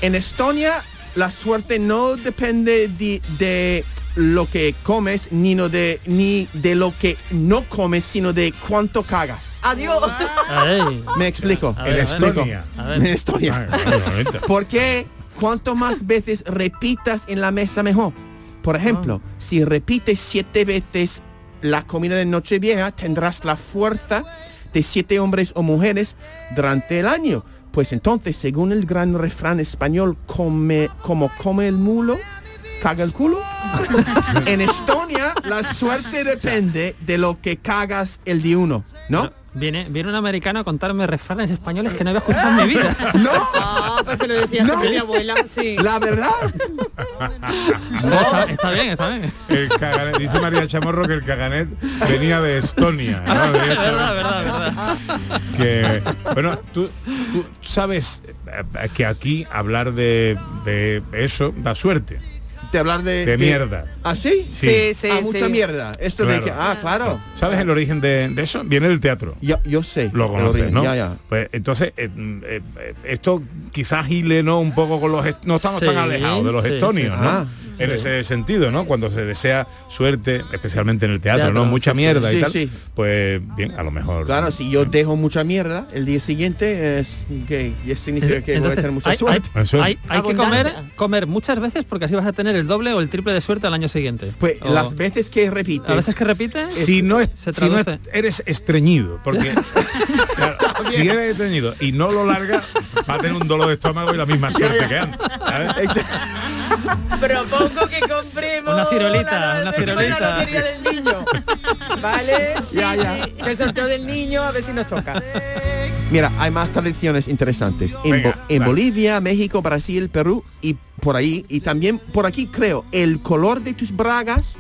En Estonia la suerte no depende de, de lo que comes ni, no de, ni de lo que no comes, sino de cuánto cagas. Adiós. Me explico. En ver. Estonia. En. Estonia. Ah, bonito. Porque cuanto más veces repitas en la mesa mejor. Por ejemplo, si repites siete veces la comida de Nochevieja, tendrás la fuerza de siete hombres o mujeres durante el año. Pues entonces, según el gran refrán español, come, como come el mulo, caga el culo. en Estonia, la suerte depende de lo que cagas el día uno, ¿no? Viene, viene un americano a contarme refranes españoles que no había escuchado en mi vida. No, Ah, pues se lo decía No. mi abuela, sí. la verdad. Está, está bien, está bien. El caganet, dice María Chamorro que el caganet venía de Estonia. ¿no? De esto- verdad, verdad, verdad. que bueno tú, tú sabes eh, que aquí hablar de, de eso da suerte De hablar de... de mierda ¿Ah, sí? Sí. Sí, sí, Ah, mucha sí. mierda. Esto de Claro. que... Ah, claro. sabes el origen de, de eso viene del teatro Yo, yo sé. lo conoces no Ya, ya. pues entonces eh, eh, eh, esto quizás hile no un poco con los no estamos tan alejados de los sí, estonios sí, no Ah, en sí. ese sentido no cuando se desea suerte especialmente en el teatro, Teatro, no mucha sí, sí. mierda y tal sí. pues bien a lo mejor Claro, si yo dejo mucha mierda, el día siguiente es que significa que voy a Entonces, tener mucha hay, suerte. hay- Eso. hay- hay que comer, comer muchas veces porque así vas a tener el doble o el triple de suerte al año siguiente. Pues O- las veces que repites... a veces que repites, si no, es, se si no es- eres estreñido, porque claro, si eres estreñido y no lo larga, va a tener un dolor de estómago y la misma suerte que antes. ¿sabes? Propongo que compremos Una cirolita, la- una decimos cirolita. la lotería del niño. ¿Vale? Ya, ya. El sorteo del niño, a ver si nos toca. Mira, hay más tradiciones interesantes. En, Venga, Bo- en. Bolivia, México, Brasil, Perú y por ahí. Y también por aquí creo, el color de tus bragas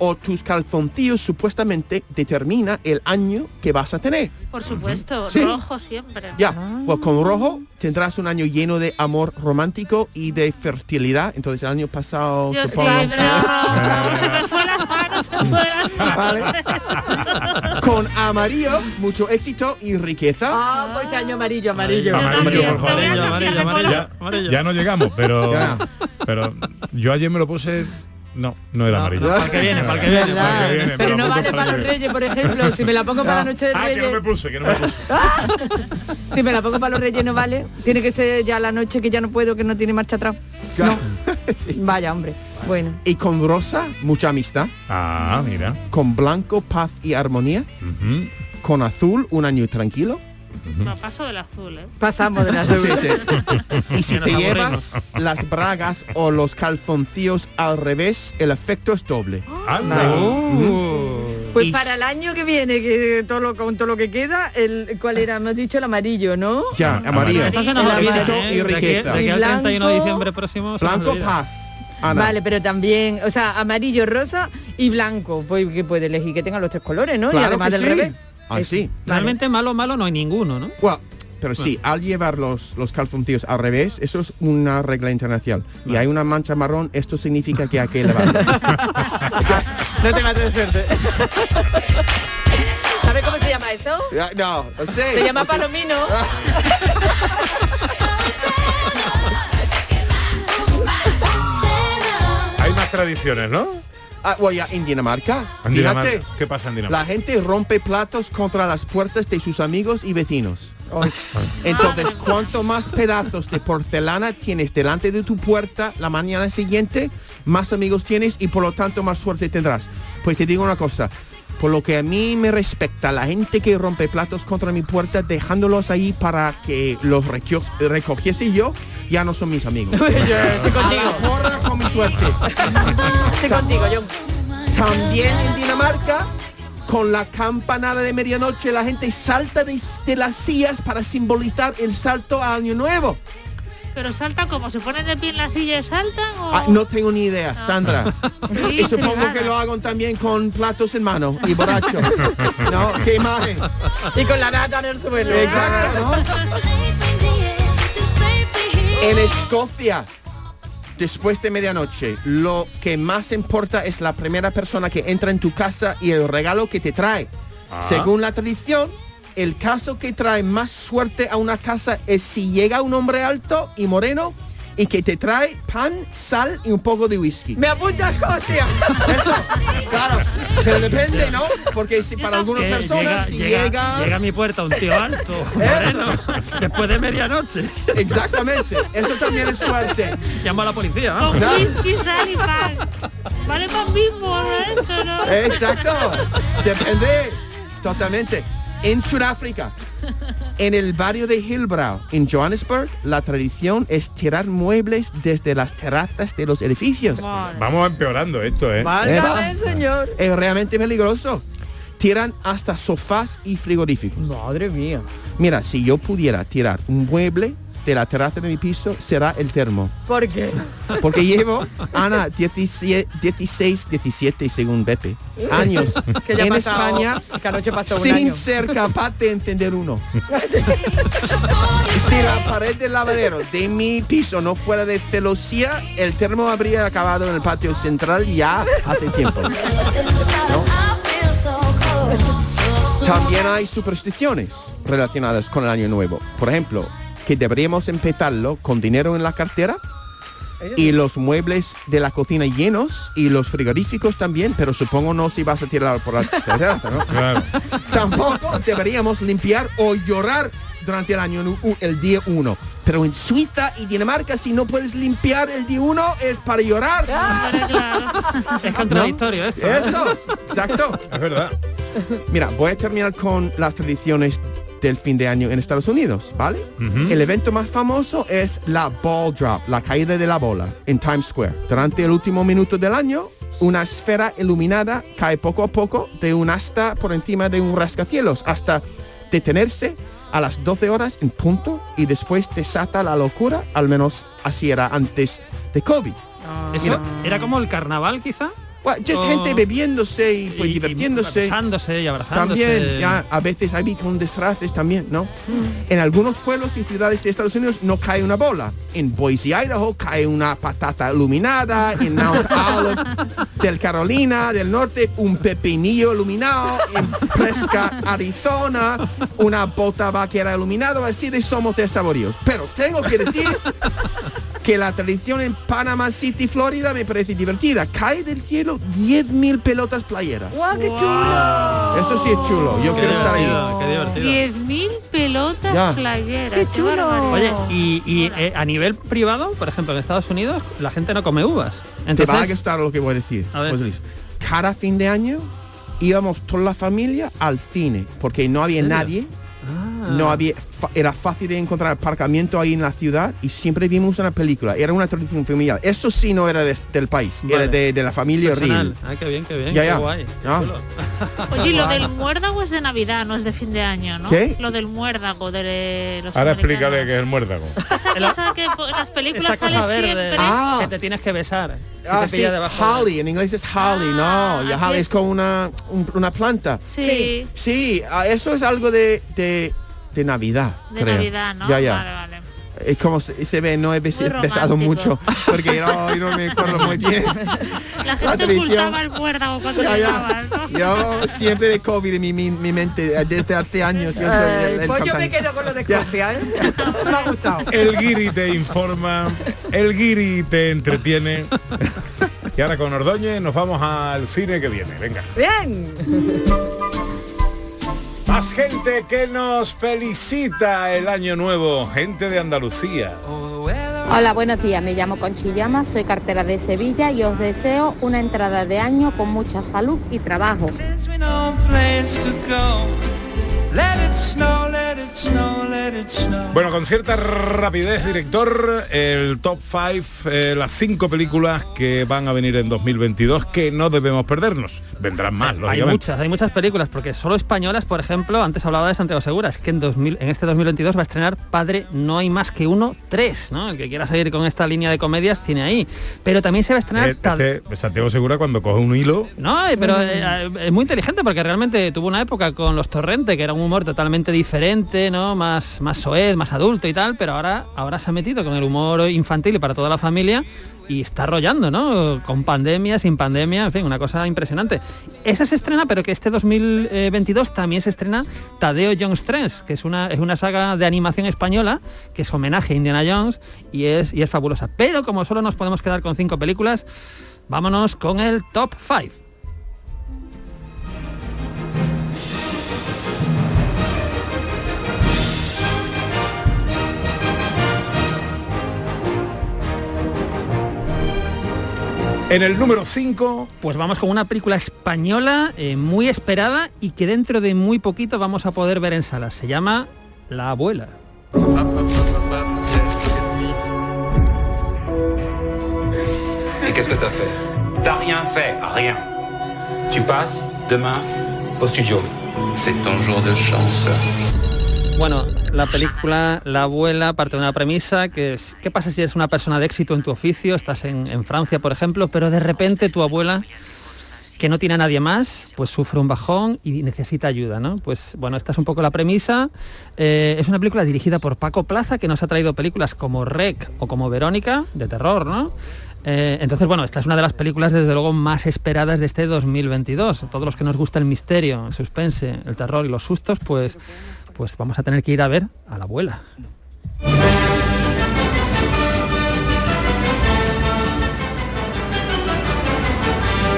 o tus calzoncillos supuestamente determina el año que vas a tener. Por supuesto, Sí. rojo siempre. Ya, pues con rojo tendrás un año lleno de amor romántico y de fertilidad. Entonces el año pasado Yo sí, supongo- pero se me fue las manos, se me fue las manos. Vale. con amarillo, mucho éxito y riqueza. Ah, pues este año amarillo, amarillo. Amarillo, por favor. Amarillo, amarillo, amarillo, Ya, amarillo. ya no llegamos, pero Ya. pero yo ayer me lo puse No, no era amarillo. para el que viene, para el que viene, ¿Verdad? para el que viene, me Pero no vale para los reyes, por ejemplo. Si me la pongo para la noche de Ah, que no me reyes. puse, que no me puse. Si me la pongo para los reyes no vale. Tiene que ser ya la noche que ya no puedo, que no tiene marcha atrás. No. Vaya, hombre. Bueno. Y con rosa, mucha amistad. Ah, mira. Con blanco, paz y armonía. Con azul, un año tranquilo. No, paso del azul, ¿eh? Pasamos de las Sí, sí. Y si te llevas las bragas o los calzoncillos al revés, el efecto es doble. Anda. Pues Y- para el año que viene, que todo lo, con todo lo que queda, el ¿cuál era? Hemos dicho el amarillo, ¿no? Ya, amarillo. El olvida, Éxito ¿eh? y De aquí- riqueza. de aquí Y al 31 de blanco- diciembre próximo. Blanco, paz. Ana. Vale, pero también, o sea, amarillo, rosa y blanco. Pues que puede elegir que tenga los tres colores, ¿no? y además que del sí. revés. Ah, sí. Realmente malo, malo no hay ninguno, ¿no? Well, pero sí, al llevar los, los calzoncillos al revés, eso es una regla internacional. Y hay una mancha marrón, esto significa que hay que elevarlo. No te mates de suerte. ¿Sabes cómo se llama eso? No, no sé. Se llama no sé. palomino. Hay más tradiciones, ¿no? Ah, bueno, en Dinamarca, En fíjate, Dinamarca. ¿Qué pasa en la Dinamarca? gente rompe platos contra las puertas de sus amigos y vecinos. Entonces, cuanto más pedazos de porcelana tienes delante de tu puerta la mañana siguiente, más amigos tienes y por lo tanto más suerte tendrás. Pues te digo una cosa, por lo que a mí me respecta, la gente que rompe platos contra mi puerta dejándolos ahí para que los reco- recogiese yo, ya no son mis amigos. Estoy A contigo. la con mi suerte. Estoy contigo, John. También en Dinamarca, con la campanada de medianoche, la gente salta de, de las sillas para simbolizar el salto al año nuevo. Pero saltan como se ponen de pie en la silla y saltan o... Ah, no tengo ni idea, Sandra. Sí, y supongo que lo hagan también con platos en mano y borracho. ¿No? ¿Qué imagen? Y con la nata en el suelo. Exacto, ¿no? En Escocia, después de medianoche, lo que más importa es la primera persona que entra en tu casa y el regalo que te trae. Ah. Según la tradición, el caso que trae más suerte a una casa es si llega un hombre alto y moreno y que te trae pan, sal y un poco de whisky. Me apunta a Escocia. Eso, claro, pero depende, ¿no? Porque si para algunas Que personas si llega, llega a mi puerta un tío alto, moreno, después de medianoche. Exactamente, eso también es suerte. Llamo a la policía, Con vamos. whisky, sal y pan. Vale pan. Esto, ¿no? Exacto. Depende. Totalmente. En Sudáfrica, en el barrio de Hillbrow, en Johannesburg, la tradición es tirar muebles desde las terrazas de los edificios. Vamos empeorando esto, ¿eh? Válgame, señor. Es realmente peligroso. Tiran hasta sofás y frigoríficos. Madre mía. Mira, si yo pudiera tirar un mueble de la terraza de mi piso, será el termo. ¿Por qué? Porque llevo, Ana, 17, 16, 17 según Bepe, años Que ya en pasado- España que anoche pasó un sin año. ser capaz de encender uno. si la pared del lavadero de mi piso no fuera de celosía, el termo habría acabado en el patio central ya hace tiempo. También hay supersticiones relacionadas con el año nuevo. Por ejemplo, que deberíamos empezarlo con dinero en la cartera y los muebles de la cocina llenos y los frigoríficos también, pero supongo no si vas a tirar por la terraza, ¿no? Tampoco deberíamos limpiar o llorar durante el año nu- el día uno. Pero en Suiza y Dinamarca si no puedes limpiar el día uno es para llorar. Es contradictorio esto. ¿eh? Eso, exacto. Es verdad. Mira, voy a terminar con las tradiciones del fin de año en Estados Unidos, ¿vale? El evento más famoso es la ball drop, la caída de la bola en Times Square. Durante el último minuto del año, una esfera iluminada cae poco a poco de un asta por encima de un rascacielos hasta detenerse a las 12 horas en punto y después desata la locura, al menos así era antes de COVID. ¿Eso Mira. era como el carnaval quizá? Well, just gente bebiéndose y pues y- y divirtiéndose. besándose y abrazándose. También, ya, a veces hay con disfraces también, ¿no? En algunos pueblos y ciudades de Estados Unidos no cae una bola. En Boise, Idaho, cae una patata iluminada. En Mount Olive del Carolina del Norte, un pepinillo iluminado. En Presca, Arizona, una bota vaquera iluminada. Así de somos de saboríos. Pero tengo que decir que la tradición en Panama City, Florida, me parece divertida. Cae del cielo 10.000 pelotas playeras. ¡Guau, qué chulo! Eso sí es chulo. Yo Qué quiero estar ahí. qué divertido. 10.000 pelotas Ya. playeras. ¡Qué chulo! Oye, y, y, eh, a nivel privado, por ejemplo, en Estados Unidos, la gente no come uvas. Te va a Entonces, gustar lo que voy a decir. A ver. Luis. Cada fin de año íbamos toda la familia al cine porque no había nadie. Ah. No había, era fácil de encontrar aparcamiento ahí en la ciudad y siempre vimos una película. Era una tradición familiar. Eso sí no era de- del país, Vale. era de, de la familia personal. real. Ah, qué bien, qué bien. Ya, qué ya. guay. qué Ya. chulo. Oye, lo del muérdago es de Navidad, no es de fin de año, ¿no? ¿Qué? Lo del muérdago de los Ahora explícale que es el muérdago. Esa cosa que en las películas Esa cosa sale verde siempre. Ah. que te tienes que besar. Si Ah, sí, de- holly, en inglés es holly, no, y aquí holly es- es como una, un- una planta. Sí. Sí, ah, eso es algo de, de, de Navidad, De creo. Navidad, ¿no? Ya, ya. Vale, vale. Es como se, se ve, no he bes- besado mucho, porque yo, yo no me acuerdo muy bien. La gente ocultaba el muérdago cuando Ya, ya. ¿no? Yo siempre de COVID en mi, mi, mi mente, desde hace años. Yo soy el, el pues yo me quedo con lo de. Escocia, ¿eh? Me ha gustado. El guiri te informa, el guiri te entretiene. Y ahora con Ordóñez nos vamos al cine que viene. Venga. Bien. Más gente que nos felicita el año nuevo, gente de Andalucía. Hola, buenos días. Me llamo Conchillama, soy cartera de Sevilla y os deseo una entrada de año con mucha salud y trabajo. Bueno, con cierta rapidez, director, el top 5, las cinco películas que van a venir en 2022 que no debemos perdernos. Vendrán más, Hay muchas, hay muchas películas, porque solo españolas, por ejemplo, antes hablaba de Santiago Segura, es que en, 2000, en este 2022 va a estrenar Padre No hay más que uno, tres, ¿no? El que quiera seguir con esta línea de comedias tiene ahí. Pero también se va a estrenar... Eh, este Santiago Segura cuando coge un hilo No, eh, pero eh, eh, es muy inteligente porque realmente tuvo una época con los Torrente, que era un humor totalmente diferente, ¿no? Más, más soez, más adulto y tal, pero ahora, ahora se ha metido con el humor infantil y para toda la familia y está arrollando, ¿no? Con pandemia, sin pandemia, en fin, una cosa impresionante. Esa se estrena, pero que este 2022 también se estrena Tadeo Jones 3, que es una, es una saga de animación española que es homenaje a Indiana Jones y es, y es fabulosa. Pero como solo nos podemos quedar con cinco películas, vámonos con el top 5. En el número 5, pues vamos con una película española eh, muy esperada y que dentro de muy poquito vamos a poder ver en salas. Se llama La abuela. Et qu'est-ce que t'as fait T'as rien fait, rien. Tu passes demain au studio. C'est ton jour de chance. Bueno, la película La abuela parte de una premisa que es, ¿qué pasa si eres una persona de éxito en tu oficio? Estás en, Francia, por ejemplo, pero de repente tu abuela que no tiene a nadie más, pues sufre un bajón y necesita ayuda, ¿no? Pues bueno, esta es un poco la premisa. Eh, es una película dirigida por Paco Plaza, que nos ha traído películas como Rec o como Verónica, de terror, ¿no? Eh, entonces, bueno, esta es una de las películas desde luego más esperadas de este 2022. Todos los que nos gusta el misterio, el suspense, el terror y los sustos, pues, pues vamos a tener que ir a ver a la abuela.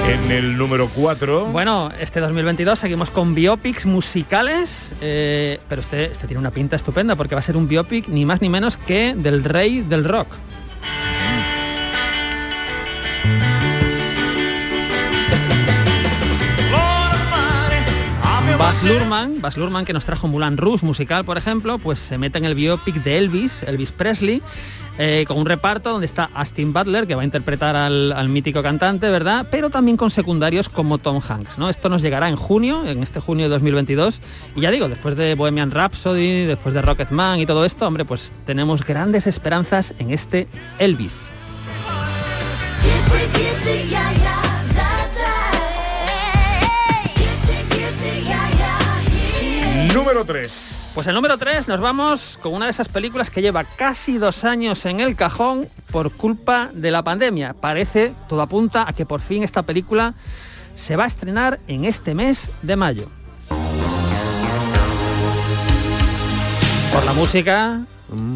en el número 4, Bueno, este 2022 seguimos con biopics musicales, eh, pero este, este tiene una pinta estupenda porque va a ser un biopic ni más ni menos que del rey del rock. Baz Luhrmann, Baz Luhrmann que nos trajo Mulan Rouge musical, por ejemplo, pues se mete en el biopic de Elvis, Elvis Presley, eh, con un reparto donde está Austin Butler, que va a interpretar al, al mítico cantante, ¿verdad? Pero también con secundarios como Tom Hanks, ¿no? Esto nos llegará en junio, en este junio de 2022, y ya digo, después de Bohemian Rhapsody, después de Rocketman y todo esto, hombre, pues tenemos grandes esperanzas en este Elvis. Número 3. Pues el número 3 nos vamos con una de esas películas que lleva casi dos años en el cajón por culpa de la pandemia. Parece, todo apunta a que por fin esta película se va a estrenar en este mes de mayo. Por la música,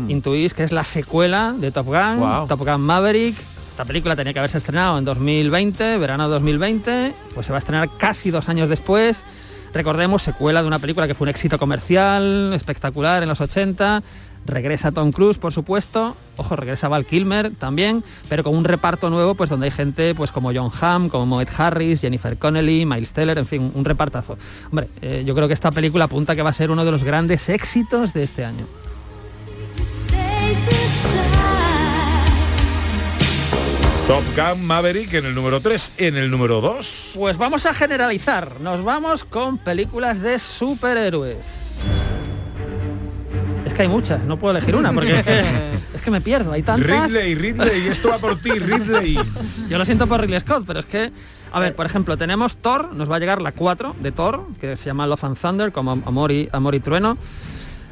intuís que es la secuela de Top Gun, Wow. Top Gun Maverick. Esta película tenía que haberse estrenado en 2020, verano 2020, pues se va a estrenar casi dos años después. Recordemos, secuela de una película que fue un éxito comercial, espectacular en los 80. Regresa Tom Cruise, por supuesto. Ojo, regresa Val Kilmer también, pero con un reparto nuevo, pues donde hay gente pues como John Hamm, como Moet Harris, Jennifer Connelly, Miles Teller, en fin, un repartazo. Hombre, eh, yo creo que esta película apunta que va a ser uno de los grandes éxitos de este año. Top Gun Maverick en el número 3, en el número 2. Pues vamos a generalizar. Nos vamos con películas de superhéroes. Es que hay muchas, no puedo elegir una porque es que, es que me pierdo. Hay tantas. Ridley, Ridley, esto va por ti, Ridley. Yo lo siento por Ridley Scott, pero es que, a ver, por ejemplo, tenemos Thor, nos va a llegar la 4 de Thor, que se llama Love and Thunder, como Amor y, Amor y Trueno.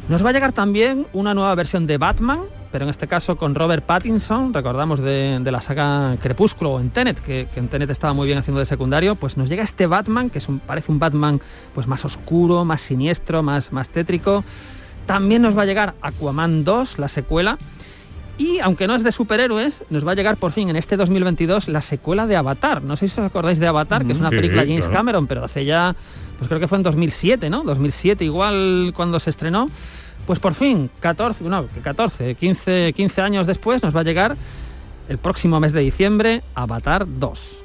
Nos va a llegar también una nueva versión de Batman, pero en este caso con Robert Pattinson, recordamos de, de la saga Crepúsculo o en Tenet, que, que en Tenet estaba muy bien haciendo de secundario, pues nos llega este Batman, que es un, parece un Batman pues más oscuro, más siniestro, más, más tétrico. También nos va a llegar Aquaman 2, la secuela, y aunque no es de superhéroes, nos va a llegar por fin en este 2022 la secuela de Avatar. No sé si os acordáis de Avatar, que es una Sí, película de James claro. Cameron, pero hace ya, pues creo que fue en 2007, ¿no? 2007 igual cuando se estrenó. Pues por fin, 14, no, que 14, 15, 15 años después nos va a llegar el próximo mes de diciembre Avatar 2.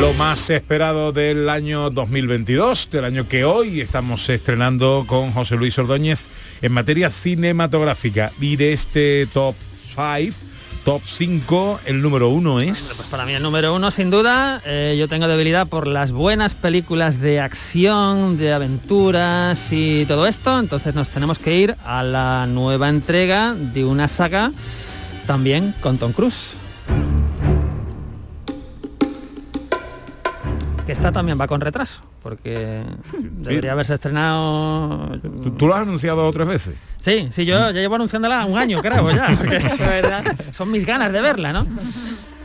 Lo más esperado del año 2022, del año que hoy estamos estrenando con José Luis Ordóñez en materia cinematográfica. Y de este top 5, top 5, el número uno es... Pues para mí el número uno, sin duda, eh, yo tengo debilidad por las buenas películas de acción, de aventuras y todo esto, entonces nos tenemos que ir a la nueva entrega de una saga también con Tom Cruise. Que esta también va con retraso, porque debería haberse estrenado... ¿Tú, tú lo has anunciado otras veces? Sí, sí, yo ya llevo anunciándola un año, creo, ya, porque de verdad, son mis ganas de verla, ¿no?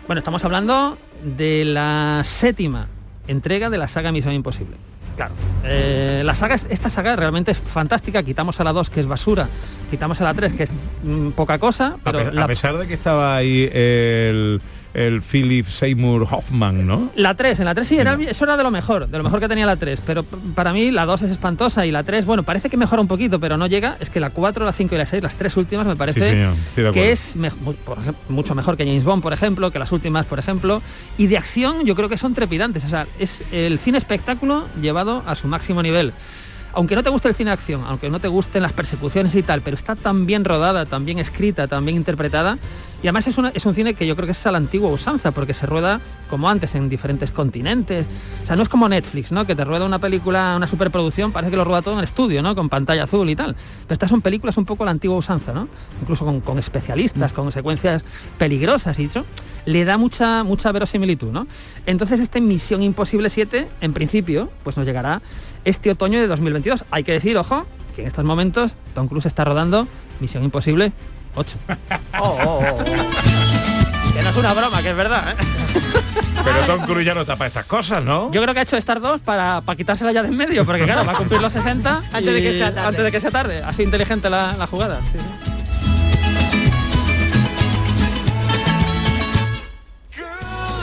Bueno, estamos hablando de la séptima entrega de la saga Misión Imposible. Claro, eh, la saga, esta saga realmente es fantástica, quitamos a la 2 que es basura, quitamos a la 3 que es mm, poca cosa, A, pero pe- la, a pesar de que estaba ahí el, el Philip Seymour Hoffman, ¿no? La 3, en la 3 sí, era, eso era de lo mejor, de lo mejor que tenía la 3, pero para mí la 2 es espantosa y la 3, bueno, parece que mejora un poquito, pero no llega, es que la 4, la 5 y la 6, las tres últimas me parece que es por ejemplo, mucho mejor que James Bond, por ejemplo, que las últimas, por ejemplo, y de acción yo creo que son trepidantes, o sea, es el cine espectáculo llevado a su máximo nivel. Aunque no te guste el cine de acción, aunque no te gusten las persecuciones y tal, pero está tan bien rodada, tan bien escrita, tan bien interpretada, y además es, es un cine que yo creo que es a la antigua usanza, porque se rueda como antes en diferentes continentes. O sea, no es como Netflix, ¿no? Que te rueda una película, una superproducción, parece que lo rueda todo en el estudio, ¿no? Con pantalla azul y tal. Pero estas son películas un poco a la antigua usanza, ¿no? Incluso con, con especialistas, con secuencias peligrosas y eso le da mucha mucha verosimilitud, ¿no? Entonces este Misión Imposible 7, en principio, pues nos llegará este otoño de 2022. Hay que decir, ojo, que en estos momentos Tom Cruise está rodando Misión Imposible 8. Que no es una broma, que es verdad, ¿eh? Pero Tom Cruise ya no para estas cosas, ¿no? Yo creo que ha hecho Star 2 para, para quitársela ya de en medio, porque claro, va a cumplir los 60 Antes de que sea tarde. Antes de que sea tarde. Así inteligente la, la jugada. sí, sí.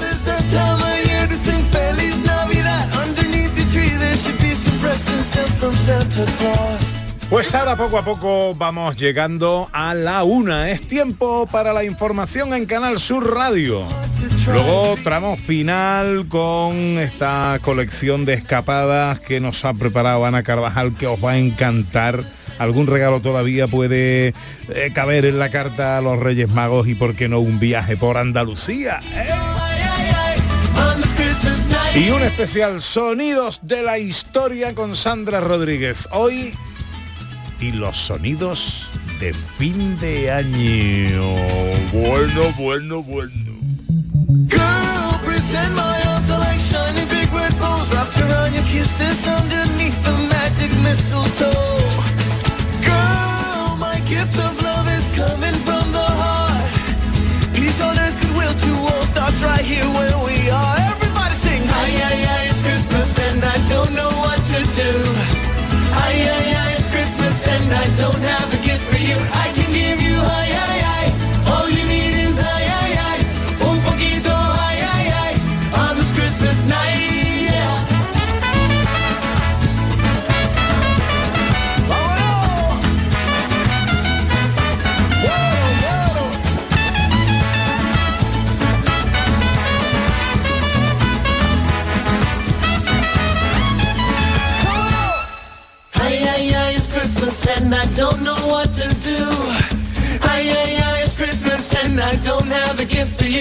It's that time of year to sing Feliz Navidad. Underneath the tree there should be some presents sent from Santa Claus. Pues ahora poco a poco vamos llegando a la una. Es tiempo para la información en Canal Sur Radio. Luego tramo final con esta colección de escapadas que nos ha preparado Ana Carvajal que os va a encantar. Algún regalo todavía puede eh, caber en la carta a los Reyes Magos y por qué no un viaje por Andalucía. ¿eh? Y un especial Sonidos de la Historia con Sandra Rodríguez. Hoy y los sonidos de fin de año. Bueno, bueno, bueno. Girl, pretend my arms are like shiny big red balls wrapped around your kisses underneath the magic mistletoe. Girl, my gift of love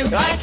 I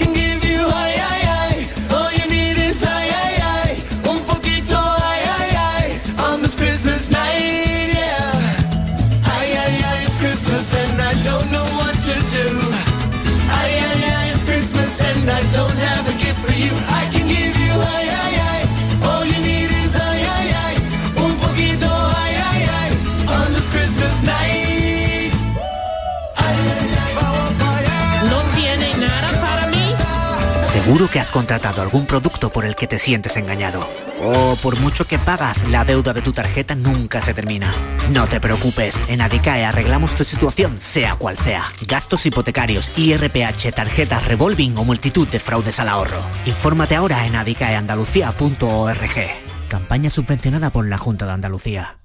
Seguro que has contratado algún producto por el que te sientes engañado. O por mucho que pagas, la deuda de tu tarjeta nunca se termina. No te preocupes, en Adicae arreglamos tu situación, sea cual sea. Gastos hipotecarios, IRPH, tarjetas revolving o multitud de fraudes al ahorro. Infórmate ahora en adicaeandalucía.org. Campaña subvencionada por la Junta de Andalucía.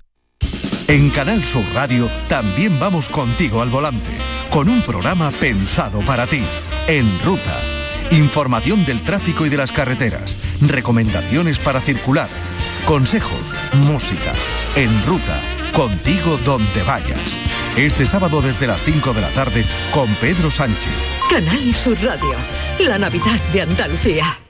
En Canal Sur Radio también vamos contigo al volante, con un programa pensado para ti, En Ruta. Información del tráfico y de las carreteras, recomendaciones para circular, consejos, música, En Ruta, contigo donde vayas. Este sábado desde las 5 de la tarde con Pedro Sánchez. Canal Sur Radio, la Navidad de Andalucía.